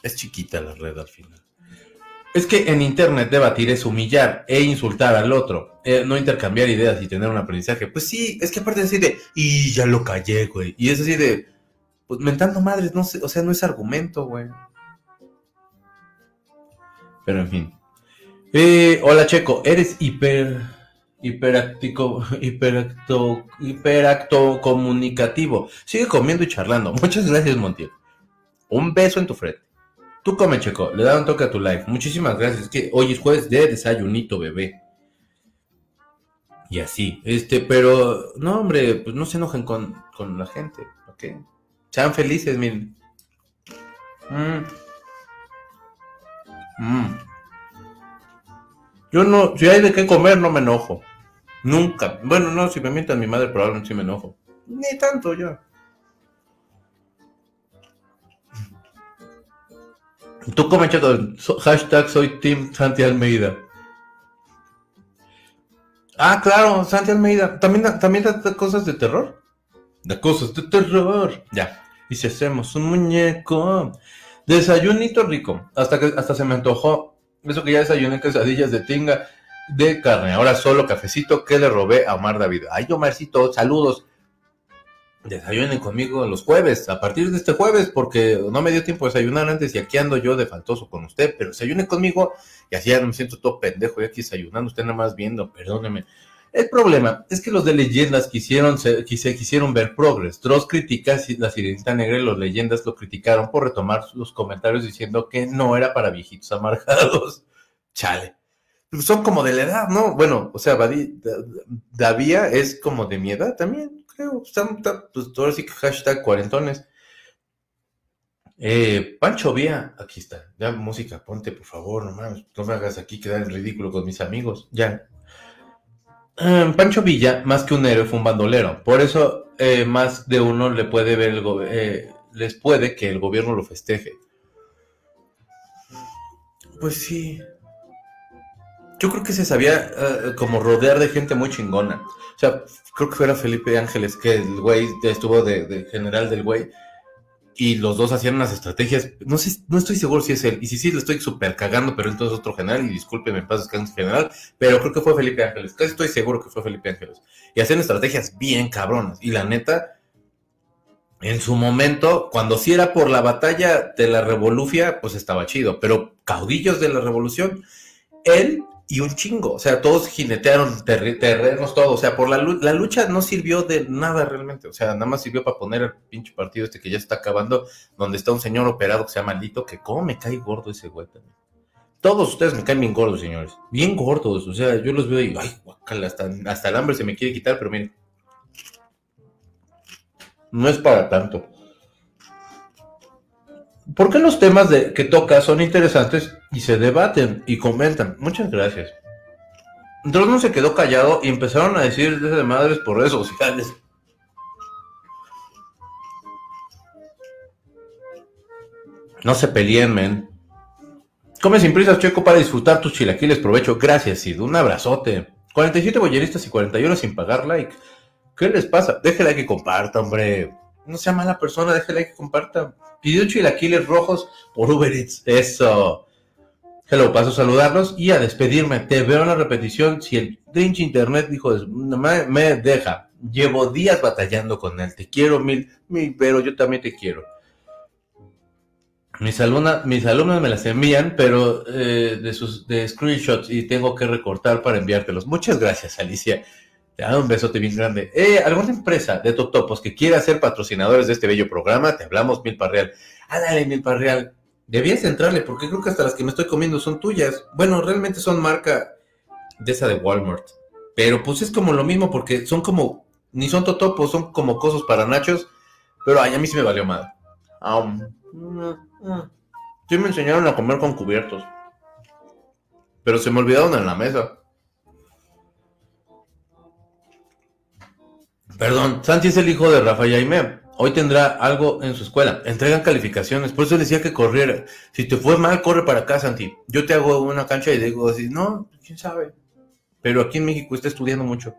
es chiquita la red al final. Es que en Internet debatir es humillar e insultar al otro, eh, no intercambiar ideas y tener un aprendizaje. Pues sí, es que aparte es así de, y ya lo callé, güey. Y es así de, pues mentando madres, no sé, o sea, no es argumento, güey. Pero en fin. Eh, hola Checo, eres hiper hiperactico, [LAUGHS] hiperacto, hiperacto comunicativo. Sigue comiendo y charlando. [LAUGHS] Muchas gracias, Montiel. Un beso en tu frente. Tú come, Checo. Le da un toque a tu live. Muchísimas gracias. Que hoy es jueves de desayunito, bebé. Y así. Este, pero, no, hombre, pues no se enojen con, con la gente, ¿ok? Sean felices, miren. Mm. Mm. Yo no, si hay de qué comer, no me enojo. Nunca. Bueno, no, si me mientan mi madre, probablemente sí me enojo. Ni tanto ya. Tú come chato, hashtag soy Team Santi Almeida. Ah, claro, Santi Almeida. ¿También, también da cosas de terror? Da cosas de terror. Ya. Y si hacemos un muñeco. Desayunito rico. Hasta que hasta se me antojó. Eso que ya desayuné quesadillas de tinga de carne. Ahora solo cafecito que le robé a Omar David. Ay, Omarcito, saludos. Desayunen conmigo los jueves, a partir de este jueves, porque no me dio tiempo de desayunar antes y aquí ando yo de faltoso con usted, pero desayunen conmigo y así ya me siento todo pendejo, ya aquí desayunando, usted nada más viendo, perdóneme. El problema es que los de leyendas quisieron, se, quisieron ver progres. Dross critica la sirenita negra y los leyendas lo criticaron por retomar los comentarios diciendo que no era para viejitos amargados. [LAUGHS] Chale. Son como de la edad, ¿no? Bueno, o sea, Davía es como de mi edad también pues ahora sí que hashtag cuarentones. Eh, Pancho Vía, aquí está, ya música, ponte por favor, no mames, no me hagas aquí quedar en ridículo con mis amigos, ya. Eh, Pancho Villa, más que un héroe, fue un bandolero, por eso eh, más de uno le puede ver el les puede que el gobierno lo festeje. Pues sí. Yo creo que se sabía como rodear de gente muy chingona. O sea, creo que fuera Felipe Ángeles, que el güey estuvo de, general del güey, y los dos hacían unas estrategias, no sé, no estoy seguro si es él, y si sí, le estoy súper cagando, pero entonces otro general, y discúlpeme, paso que es general, pero creo que fue Felipe Ángeles, casi estoy seguro que fue Felipe Ángeles, y hacían estrategias bien cabronas, y la neta, en su momento, cuando sí era por la batalla de la revolución, pues estaba chido, pero caudillos de la revolución, él y un chingo. O sea, todos jinetearon terrenos, todo. O sea, por la, la lucha no sirvió de nada realmente. O sea, nada más sirvió para poner el pinche partido este que ya está acabando, donde está un señor operado que se llama Lito, que cómo me cae gordo ese güey también. Todos ustedes me caen bien gordos, señores. Bien gordos. O sea, yo los veo y, ay, guacala, hasta, hasta el hambre se me quiere quitar, pero miren. No es para tanto. ¿Por qué los temas que toca son interesantes y se debaten y comentan? Muchas gracias. Entonces no se quedó callado y empezaron a decir de madres por redes sociales. No se peleen, men. Come sin prisas, Checo, para disfrutar tus chilaquiles. Provecho. Gracias, Sid. Un abrazote. 47 bolleristas y 41 sin pagar like. ¿Qué les pasa? Déjela que comparta, hombre. No sea mala persona, déjela que comparta. Pidió chilaquiles rojos por Uber Eats. Eso. Hello, paso a saludarlos y a despedirme. Te veo en la repetición. Si el Drinch Internet dijo, me, me deja. Llevo días batallando con él. Te quiero mil, mil, pero yo también te quiero. Mis alumnas, mis alumnas me las envían, pero eh, de sus de screenshots y tengo que recortar para enviártelos. Muchas gracias, Alicia. Te un besote bien grande. Eh, ¿Alguna empresa de Totopos que quiera ser patrocinadores de este bello programa? Te hablamos, Milpa Real. Ándale, Milpa Real. Debías entrarle, porque creo que hasta las que me estoy comiendo son tuyas. Bueno, realmente son marca de esa de Walmart. Pero pues es como lo mismo, porque son como, ni son totopos, son como cosas para nachos. Pero ay, a mí sí me valió mal. sí me enseñaron a comer con cubiertos. Pero se me olvidaron en la mesa. Perdón, Santi es el hijo de Rafa Jaime. Hoy tendrá algo en su escuela. Entregan calificaciones. Por eso decía que corriera. Si te fue mal, corre para acá, Santi. Yo te hago una cancha y digo así, no, quién sabe. Pero aquí en México está estudiando mucho.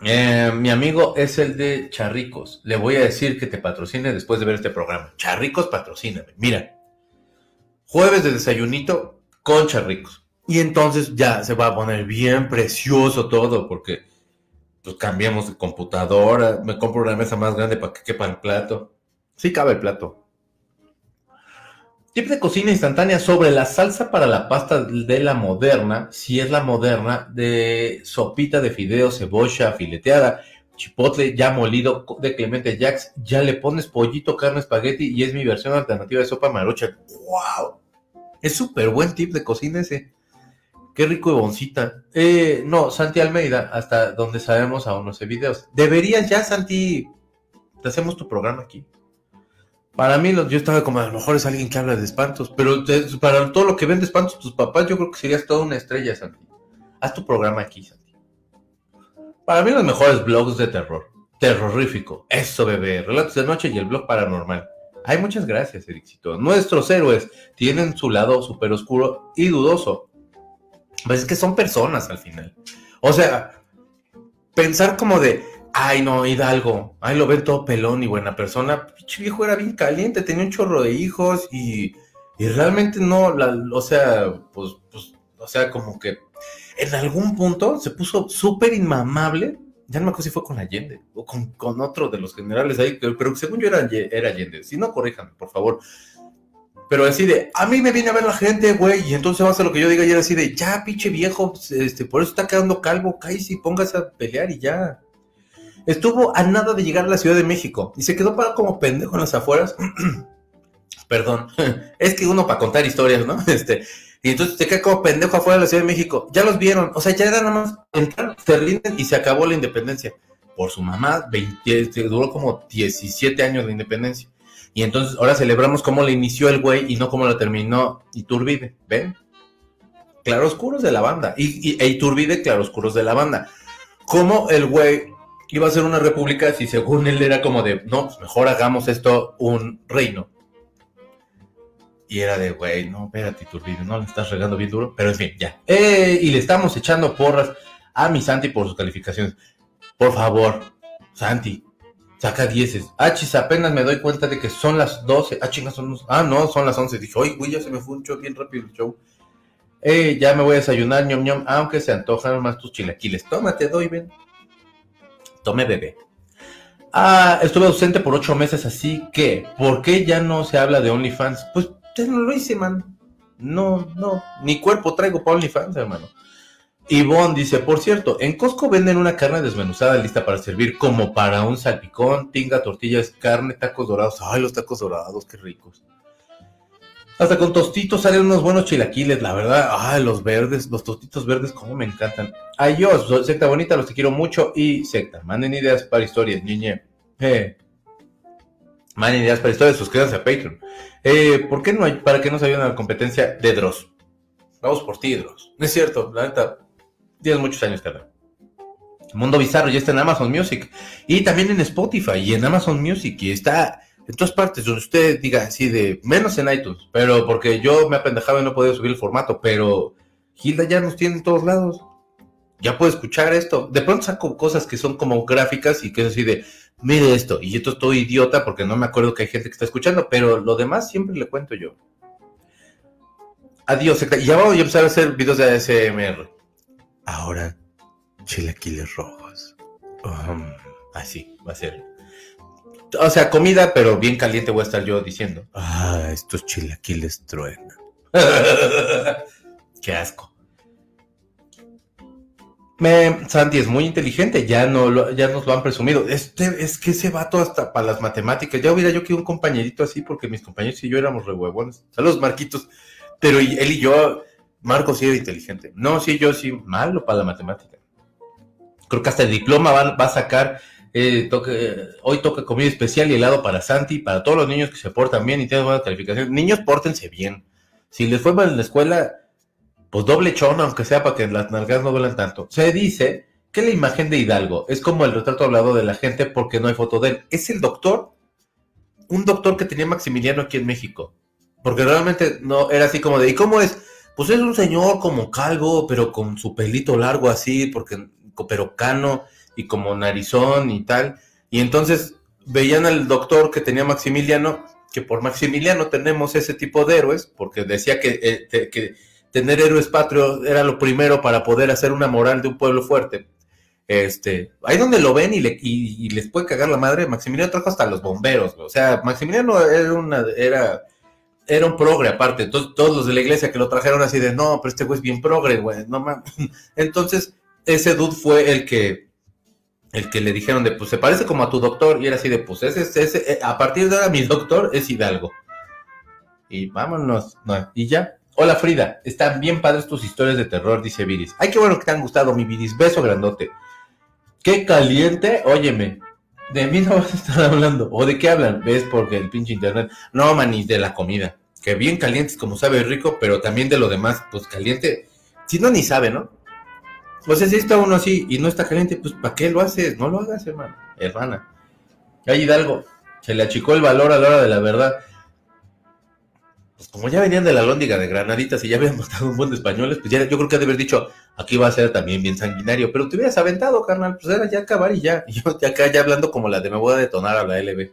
Eh, mi amigo es el de Charricos. Le voy a decir que te patrocine después de ver este programa. Charricos, patrocíname. Mira, jueves de desayunito con Charricos. Y entonces ya se va a poner bien precioso todo porque pues cambiamos de computadora, me compro una mesa más grande para que quepa el plato. Sí cabe el plato. Tip de cocina instantánea sobre la salsa para la pasta de la moderna, si es la moderna, de sopita de fideo, cebolla fileteada, chipotle ya molido de Clemente Jacks, ya le pones pollito, carne, espagueti y es mi versión alternativa de sopa marucha. ¡Wow! Es súper buen tip de cocina ese. Qué rico y boncita. Eh, no, Santi Almeida, hasta donde sabemos aún no sé videos. Deberías ya, Santi, te hacemos tu programa aquí. Para mí, yo estaba como, a lo mejor es alguien que habla de espantos, pero para todo lo que ven de espantos tus papás, yo creo que serías toda una estrella, Santi. Haz tu programa aquí, Santi. Para mí, los mejores blogs de terror. Terrorífico. Eso, bebé. Relatos de noche y el blog paranormal. Ay, muchas gracias, Ericito. Nuestros héroes tienen su lado súper oscuro y dudoso pues es que son personas al final. O sea, pensar como de, Ay, no, Hidalgo. Ay, lo ven todo pelón y buena persona. Pinche viejo era bien caliente, tenía un chorro de hijos y, y realmente no, o sea, pues, pues, o sea, como que en algún punto se puso súper inmamable. Ya no me acuerdo si fue con Allende o con, con otro de los generales ahí, pero, pero según yo era, era Allende. Si no, corríjanme, por favor. Pero así de, a mí me viene a ver la gente, güey, y entonces va a lo que yo diga y era así de, ya, pinche viejo, este, por eso está quedando calvo, cállese y póngase a pelear y ya. Estuvo a nada de llegar a la Ciudad de México y se quedó para como pendejo en las afueras. [CLEARS THROAT] Perdón, [LAUGHS] es que uno para contar historias, ¿no? [LAUGHS] Este, y entonces se queda como pendejo afuera de la Ciudad de México. Ya los vieron, o sea, ya era nada más entrar, se rinden y se acabó la independencia. Por su mamá, 20, duró como 17 años de independencia. Y entonces ahora celebramos cómo le inició el güey y no cómo lo terminó Iturbide. ¿Ven? Claroscuros de la banda. Y, y e Iturbide, claroscuros de la banda. Cómo el güey iba a ser una república si según él era como de, no, pues mejor hagamos esto un reino. Y era de, güey, no, espérate, Turbide, no le estás regando bien duro. Pero en fin, ya. Eh, y le estamos echando porras a mi Santi por sus calificaciones. Por favor, Santi, saca dieces. Ah, chis, apenas me doy cuenta de que son las 12. Ah, chingas, son los... Ah, no, son las 11. Dije, oye, güey, ya se me fue un show bien rápido el show. Eh, ya me voy a desayunar, ñom, ñom, aunque se antojan más tus chilaquiles. Tómate, doy, ven. Tome bebé. Ah, estuve ausente por ocho meses, así que, ¿por qué ya no se habla de OnlyFans? Pues ya no lo hice, man. No, no, ni cuerpo traigo para OnlyFans, hermano. Ivonne dice, por cierto, en Costco venden una carne desmenuzada lista para servir como para un salpicón, tinga, tortillas, carne, tacos dorados. Ay, los tacos dorados, qué ricos. Hasta con tostitos salen unos buenos chilaquiles, la verdad. Ay, los verdes, los tostitos verdes, cómo me encantan. Adiós, secta bonita, los te quiero mucho. Y secta, manden ideas para historias, niñe. Eh. Manden ideas para historias, suscríbanse a Patreon. Eh, ¿Por qué no hay, para que nos ayuden a la competencia de Dross? Vamos por ti, Dross. No es cierto, la neta, tienes muchos años, cara. Mundo Bizarro ya está en Amazon Music. Y también en Spotify y en Amazon Music. Y está en todas partes donde usted diga así de menos en iTunes, pero porque yo me apendejaba y no podía subir el formato, pero Hilda ya nos tiene en todos lados. Ya puede escuchar esto. De pronto saco cosas que son como gráficas y que es así de, mire esto, y esto estoy idiota porque no me acuerdo que hay gente que está escuchando, pero lo demás siempre le cuento yo. Adiós, y ya voy a empezar a hacer videos de ASMR. Ahora, chilaquiles rojos. Um, así va a ser o sea, comida, pero bien caliente voy a estar yo diciendo. Ah, estos chilaquiles truenan. [LAUGHS] Qué asco. Me, Santi es muy inteligente, ya, no ya nos lo han presumido. Este, es que ese vato hasta para las matemáticas. Ya hubiera yo que un compañerito así, porque mis compañeros y yo éramos rehuevones. Saludos, Marquitos. Pero él y yo, Marco sí era inteligente. No, sí, yo sí, malo para la matemática. Creo que hasta el diploma va a sacar eh, hoy toca comida especial y helado para Santi, para todos los niños que se portan bien y tienen buena calificación. Niños, pórtense bien. Si les fue mal en la escuela, pues doble chón, aunque sea para que las nalgas no duelan tanto. Se dice que la imagen de Hidalgo es como el retrato hablado de la gente porque no hay foto de él. Es el doctor, un doctor que tenía Maximiliano aquí en México. Porque realmente no era así como de, ¿y cómo es? Pues es un señor como calvo, pero con su pelito largo así, porque, pero cano y como narizón y tal. Y entonces veían al doctor que tenía Maximiliano, que por Maximiliano tenemos ese tipo de héroes, porque decía que, eh, que tener héroes patrios era lo primero para poder hacer una moral de un pueblo fuerte. Este, ahí donde lo ven y, y, les puede cagar la madre, Maximiliano trajo hasta los bomberos, o sea, Maximiliano era una, era, era un progre aparte, todos los de la iglesia que lo trajeron así de, no, pero este güey es bien progre, güey, no mames. [LAUGHS] Entonces, ese dude fue el que, el que le dijeron de, pues se parece como a tu doctor, y era así de, pues ese, ese, eh, a partir de ahora mi doctor es Hidalgo. Y vámonos, no, y ya. Hola Frida, están bien padres tus historias de terror, dice Viris. Ay, qué bueno que te han gustado, mi Viris, beso grandote. Qué caliente, óyeme, de mí no vas a estar hablando, o de qué hablan, ves, porque el pinche internet, no, manis, de la comida, que bien calientes como sabe rico, pero también de lo demás, pues caliente, si no ni sabe, ¿no? O sea, si está uno así y no está caliente, pues ¿para qué lo haces? No lo hagas, hermano, hermana. Hay Hidalgo, se le achicó el valor a la hora de la verdad. Pues como ya venían de la lóndiga de Granaditas y ya habían matado un buen de españoles, pues ya yo creo que ha de haber dicho, aquí va a ser también bien sanguinario, pero te hubieras aventado, carnal, pues era ya acabar y ya. Y [LAUGHS] yo acá ya hablando como la de me voy a detonar a la LB.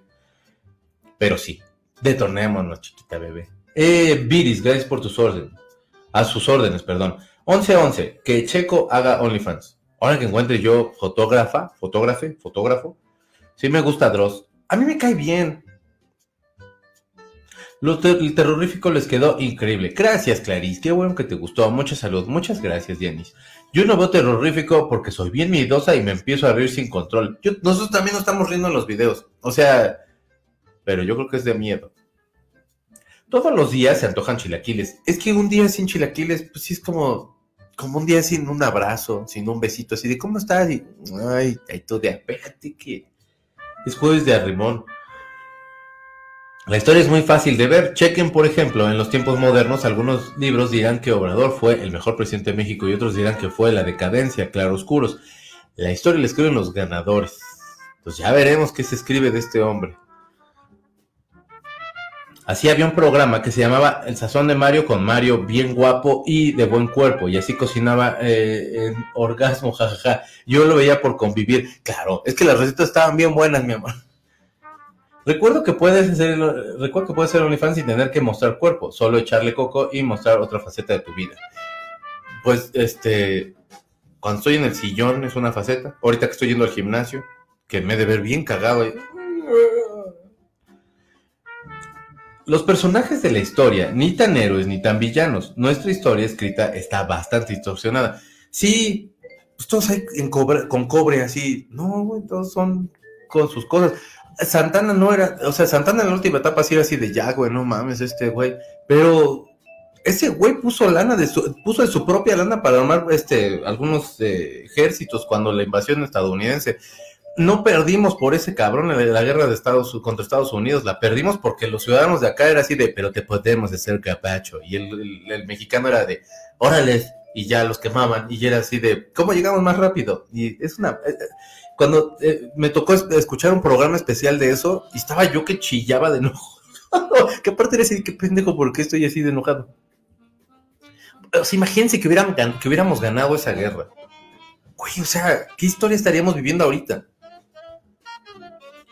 Pero sí, detonémonos, chiquita bebé. Eh, Viris, gracias por tus órdenes. A sus órdenes, perdón. 11-11, que Checo haga OnlyFans. Ahora que encuentre yo fotógrafa, fotógrafe, fotógrafo, sí me gusta Dross. A mí me cae bien. Lo el terrorífico les quedó increíble. Gracias, Clarice. Qué bueno que te gustó. Mucha salud. Muchas gracias, Dianis. Yo no veo terrorífico porque soy bien miedosa y me empiezo a reír sin control. nosotros también nos estamos riendo en los videos. O sea, pero yo creo que es de miedo. Todos los días se antojan chilaquiles. Es que un día sin chilaquiles, pues sí es como, como un día sin un abrazo, sin un besito, así de ¿cómo estás? Y, ay, ay, tú de apéate que es jueves de arrimón. La historia es muy fácil de ver. Chequen, por ejemplo, en los tiempos modernos, algunos libros dirán que Obrador fue el mejor presidente de México y otros dirán que fue la decadencia, claroscuros. La historia la escriben los ganadores. Pues ya veremos qué se escribe de este hombre. Así había un programa que se llamaba El Sazón de Mario con Mario bien guapo y de buen cuerpo. Y así cocinaba eh, en orgasmo, [LAUGHS] jajaja. Yo lo veía por convivir. Claro, es que las recetas estaban bien buenas, mi amor. Recuerdo que puedes hacer, recuerdo que puedes ser OnlyFans sin tener que mostrar cuerpo, solo echarle coco y mostrar otra faceta de tu vida. Pues, este, cuando estoy en el sillón es una faceta. Ahorita que estoy yendo al gimnasio, que me he de ver bien cagado. Los personajes de la historia, ni tan héroes ni tan villanos. Nuestra historia escrita está bastante distorsionada. Sí, pues todos hay con cobre así. No, güey, todos son con sus cosas. Santana no era, o sea, Santana en la última etapa sí era así de ya, güey, no mames, este güey. Pero ese güey puso lana de su, puso de su propia lana para armar este algunos eh, ejércitos cuando la invasión estadounidense. No perdimos por ese cabrón en la guerra de Estados contra Estados Unidos, la perdimos porque los ciudadanos de acá era así de, pero te podemos hacer capacho. Y el, mexicano era de, órale, y ya los quemaban, y era así de, ¿cómo llegamos más rápido? Y es una, eh, cuando eh, me tocó escuchar un programa especial de eso, y estaba yo que chillaba de enojo. [LAUGHS] que aparte era así, qué pendejo, ¿por qué estoy así de enojado? O sea, imagínense que, que hubiéramos ganado esa guerra. Uy, o sea, ¿qué historia estaríamos viviendo ahorita?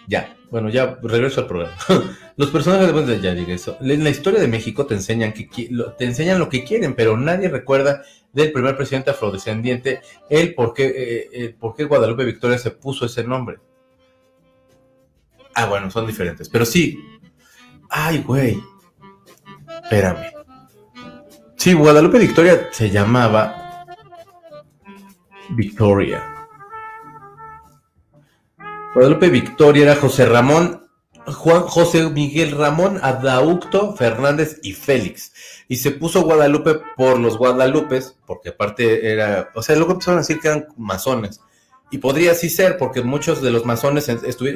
Ya, bueno, ya regreso al programa. [LAUGHS] Los personajes de ya digo eso. En la historia de México te enseñan que te enseñan lo que quieren, pero nadie recuerda del primer presidente afrodescendiente, el por qué, eh, por qué Guadalupe Victoria se puso ese nombre. Ah, bueno, son diferentes. Pero sí. Ay, güey. Espérame. Sí, Guadalupe Victoria se llamaba Victoria. Guadalupe Victoria era José Ramón Juan José Miguel Ramón Adaucto Fernández y Félix. Y se puso Guadalupe por los Guadalupes, porque aparte era, o sea, luego empezaron a decir que eran masones. Y podría así ser, porque muchos de los masones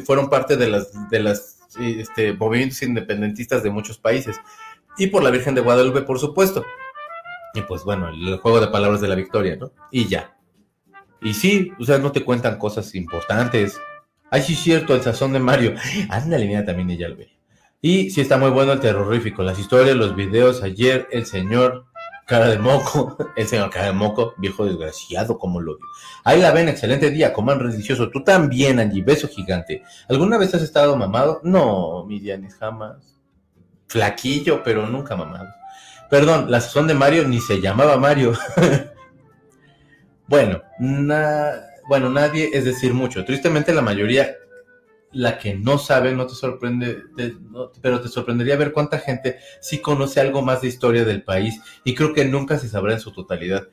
fueron parte de las, de las este, movimientos independentistas de muchos países. Y por la Virgen de Guadalupe, por supuesto. Y pues bueno, el juego de palabras de la victoria, ¿no? Y ya. Y sí, o sea, no te cuentan cosas importantes. Ay, sí, cierto, el sazón de Mario. [LAUGHS] Anda, línea también ella lo ve. Y sí está muy bueno el terrorífico. Las historias, los videos. Ayer el señor cara de moco, [LAUGHS] el señor cara de moco, viejo desgraciado, como lo vio. Ahí la ven, excelente día, coman religioso. Tú también, Angie, beso gigante. ¿Alguna vez has estado mamado? No, mi jamás. Flaquillo, pero nunca mamado. Perdón, la sazón de Mario ni se llamaba Mario. [LAUGHS] bueno, nada bueno, nadie es decir mucho. Tristemente la mayoría, la que no sabe, no te sorprende, pero te sorprendería ver cuánta gente sí conoce algo más de historia del país y creo que nunca se sabrá en su totalidad.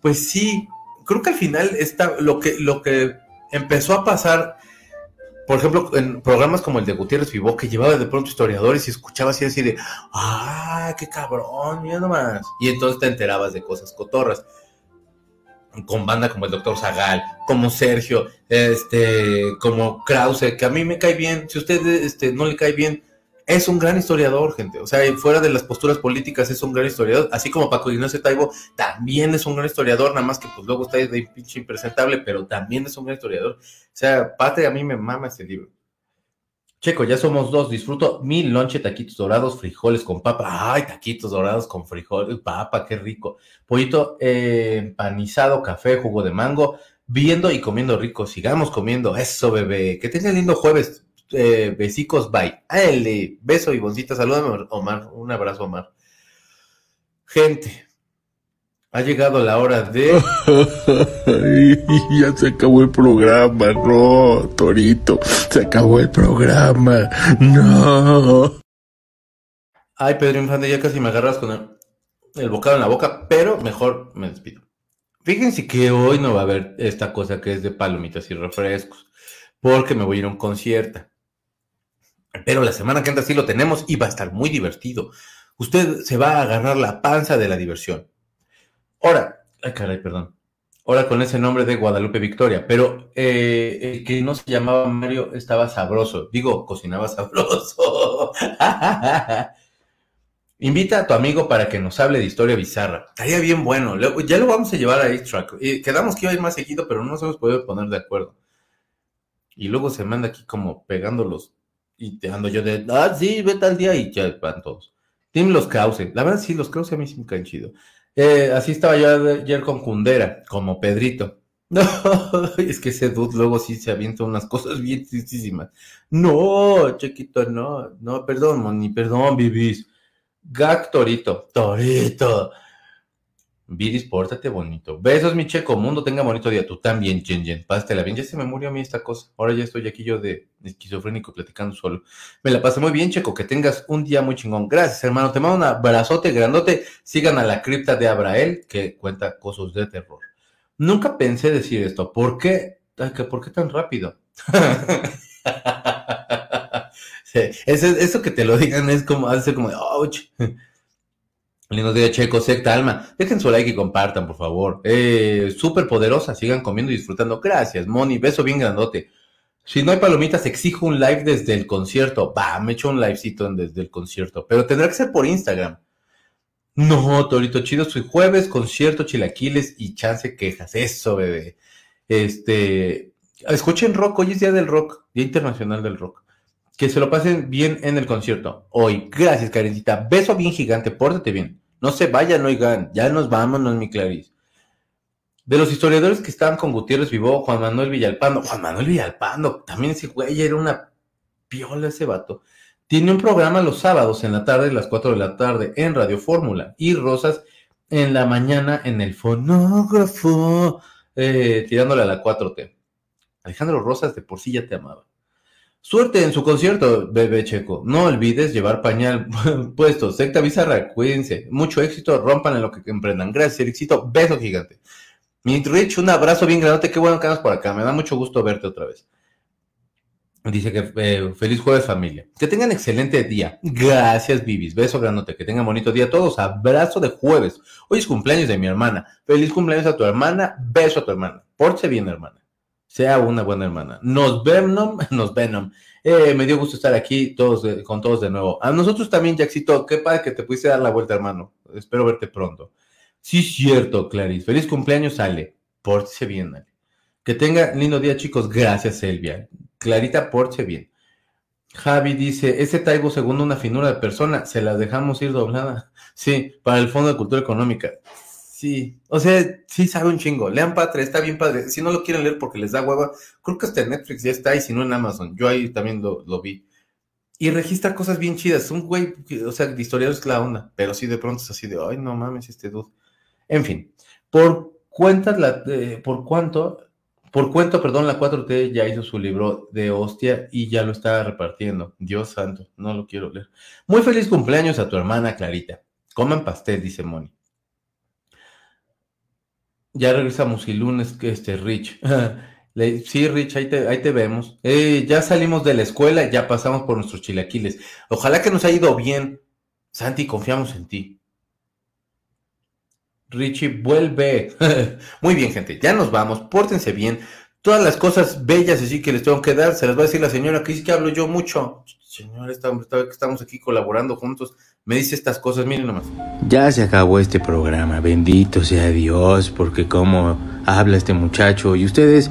Pues sí, creo que al final está lo que, lo que empezó a pasar, por ejemplo, en programas como el de Gutiérrez Vivó, que llevaba de pronto historiadores y escuchaba así, así de, ¡ah, qué cabrón! Mira nomás. Y entonces te enterabas de cosas cotorras con banda como el Doctor Zagal, como Sergio, este, como Krause, que a mí me cae bien. Si usted este, no le cae bien, es un gran historiador, gente. O sea, fuera de las posturas políticas es un gran historiador. Así como Paco Ignacio Taibo también es un gran historiador, nada más que pues luego está de pinche impresentable, pero también es un gran historiador. O sea, Pate a mí me mama ese libro. Checo, ya somos dos. Disfruto mi lonche, taquitos dorados, frijoles con papa. Ay, taquitos dorados con frijoles, papa, qué rico. Pollito eh, empanizado, café, jugo de mango. Viendo y comiendo rico. Sigamos comiendo. Eso, bebé. Que tenga lindo jueves. Eh, besicos, bye. Ale, beso y boncita. Salúdame, Omar. Un abrazo, Omar. Gente, ha llegado la hora de. [LAUGHS] ya se acabó el programa, no, Torito. Se acabó el programa, no. Ay, Pedro Infante, ya casi me agarras con el, el bocado en la boca, pero mejor me despido. Fíjense que hoy no va a haber esta cosa que es de palomitas y refrescos, porque me voy a ir a un concierto. Pero la semana que entra sí lo tenemos y va a estar muy divertido. Usted se va a agarrar la panza de la diversión. Ahora, ay caray, perdón. Ahora con ese nombre de Guadalupe Victoria, pero eh, el que no se llamaba Mario estaba sabroso. Digo, cocinaba sabroso. [LAUGHS] Invita a tu amigo para que nos hable de historia bizarra. Estaría bien bueno. Ya lo vamos a llevar a X-Track. Quedamos que iba a ir más seguido, pero no nos hemos podido poner de acuerdo. Y luego se manda aquí como pegándolos y te ando yo de, ah, sí, vete al día y ya van todos. Tim Los Krause. La verdad, sí, los Krause a mí sí me caen chido. Eh, así estaba yo ayer con Kundera, como Pedrito. [LAUGHS] No, es que ese dude luego sí se avienta unas cosas bien tristísimas. No, chiquito, no, no, perdón, Moni, perdón, Bibis. Gag Torito, Torito. Viris, pórtate bonito. Besos, mi checo. Mundo, tenga bonito día. Tú también, Jen Jen. Pásatela bien. Ya se me murió a mí esta cosa. Ahora ya estoy aquí yo de esquizofrénico platicando solo. Me la pasé muy bien, checo. Que tengas un día muy chingón. Gracias, hermano. Te mando un abrazote grandote. Sigan a la cripta de Abrael, que cuenta cosas de terror. Nunca pensé decir esto. ¿Por qué? ¿Por qué tan rápido? [LAUGHS] eso, eso, que te lo digan es como, hace como, ouch. Lindo día, Checo, secta alma. Dejen su like y compartan, por favor. Eh, súper poderosa, sigan comiendo y disfrutando. Gracias, Moni. Beso bien grandote. Si no hay palomitas, exijo un live desde el concierto. Va, me echo un livecito desde el concierto. Pero tendrá que ser por Instagram. No, Torito Chido, soy jueves, concierto, chilaquiles y chance quejas. Eso, bebé. Este. Escuchen rock, hoy es día del rock, Día Internacional del Rock que se lo pasen bien en el concierto. Hoy, gracias, Karencita. Beso bien gigante, pórtate bien. No se vayan, oigan, ya nos vamos, no es mi Clarice. De los historiadores que estaban con Gutiérrez Vivo, Juan Manuel Villalpando. Juan Manuel Villalpando, también ese güey era una piola ese vato. Tiene un programa los sábados en la tarde, las 4 de la tarde, en Radio Fórmula. Y Rosas en la mañana en el fonógrafo, eh, tirándole a la 4T. Alejandro Rosas de por sí ya te amaba. Suerte en su concierto, bebé checo. No olvides llevar pañal [LAUGHS] puesto. Secta bizarra, cuídense. Mucho éxito, rompan en lo que emprendan. Gracias, éxito. Beso gigante. Mi Rich, un abrazo bien grande. Qué bueno que andas por acá. Me da mucho gusto verte otra vez. Dice que eh, feliz jueves familia. Que tengan excelente día. Gracias, Bibis. Beso grandote. Que tengan bonito día todos. Abrazo de jueves. Hoy es cumpleaños de mi hermana. Feliz cumpleaños a tu hermana. Beso a tu hermana. Porte bien, hermana sea una buena hermana. Nos Venom, [LAUGHS] nos Venom. Eh, me dio gusto estar aquí todos con todos de nuevo. A nosotros también, Jacksito, qué padre que te pudiste dar la vuelta, hermano. Espero verte pronto. Sí, cierto, Clarice. Feliz cumpleaños, Ale. Pórtese bien, Ale. Que tenga lindo día, chicos. Gracias, Elvia. Clarita, pórtese bien. Javi dice, ese Taibo, segundo una finura de persona, se la dejamos ir doblada. [LAUGHS] Sí, para el Fondo de Cultura Económica. Sí, o sea, sí sabe un chingo. Lean Patria, está bien padre. Si no lo quieren leer porque les da hueva, creo que hasta en Netflix ya está y si no en Amazon. Yo ahí también lo, vi. Y registra cosas bien chidas. Un güey, o sea, de historiador es la onda, pero sí de pronto es así de, ay, no mames, este dude. En fin, por cuentas, la, eh, por cuánto, por cuento, perdón, la 4T ya hizo su libro de hostia y ya lo está repartiendo. Dios santo, no lo quiero leer. Muy feliz cumpleaños a tu hermana Clarita. Coman pastel, dice Moni. Ya regresamos y lunes, este, Rich. sí, Rich, ahí te, ahí te vemos. Eh, ya salimos de la escuela, ya pasamos por nuestros chilaquiles. Ojalá que nos haya ido bien. Santi, confiamos en ti. Richie, vuelve. [LAUGHS] Muy bien, gente, ya nos vamos. Pórtense bien. Todas las cosas bellas así que les tengo que dar, se las va a decir la señora que dice que hablo yo mucho. Señor, estamos aquí colaborando juntos me dice estas cosas, miren nomás. Ya se acabó este programa, bendito sea Dios, porque como habla este muchacho y ustedes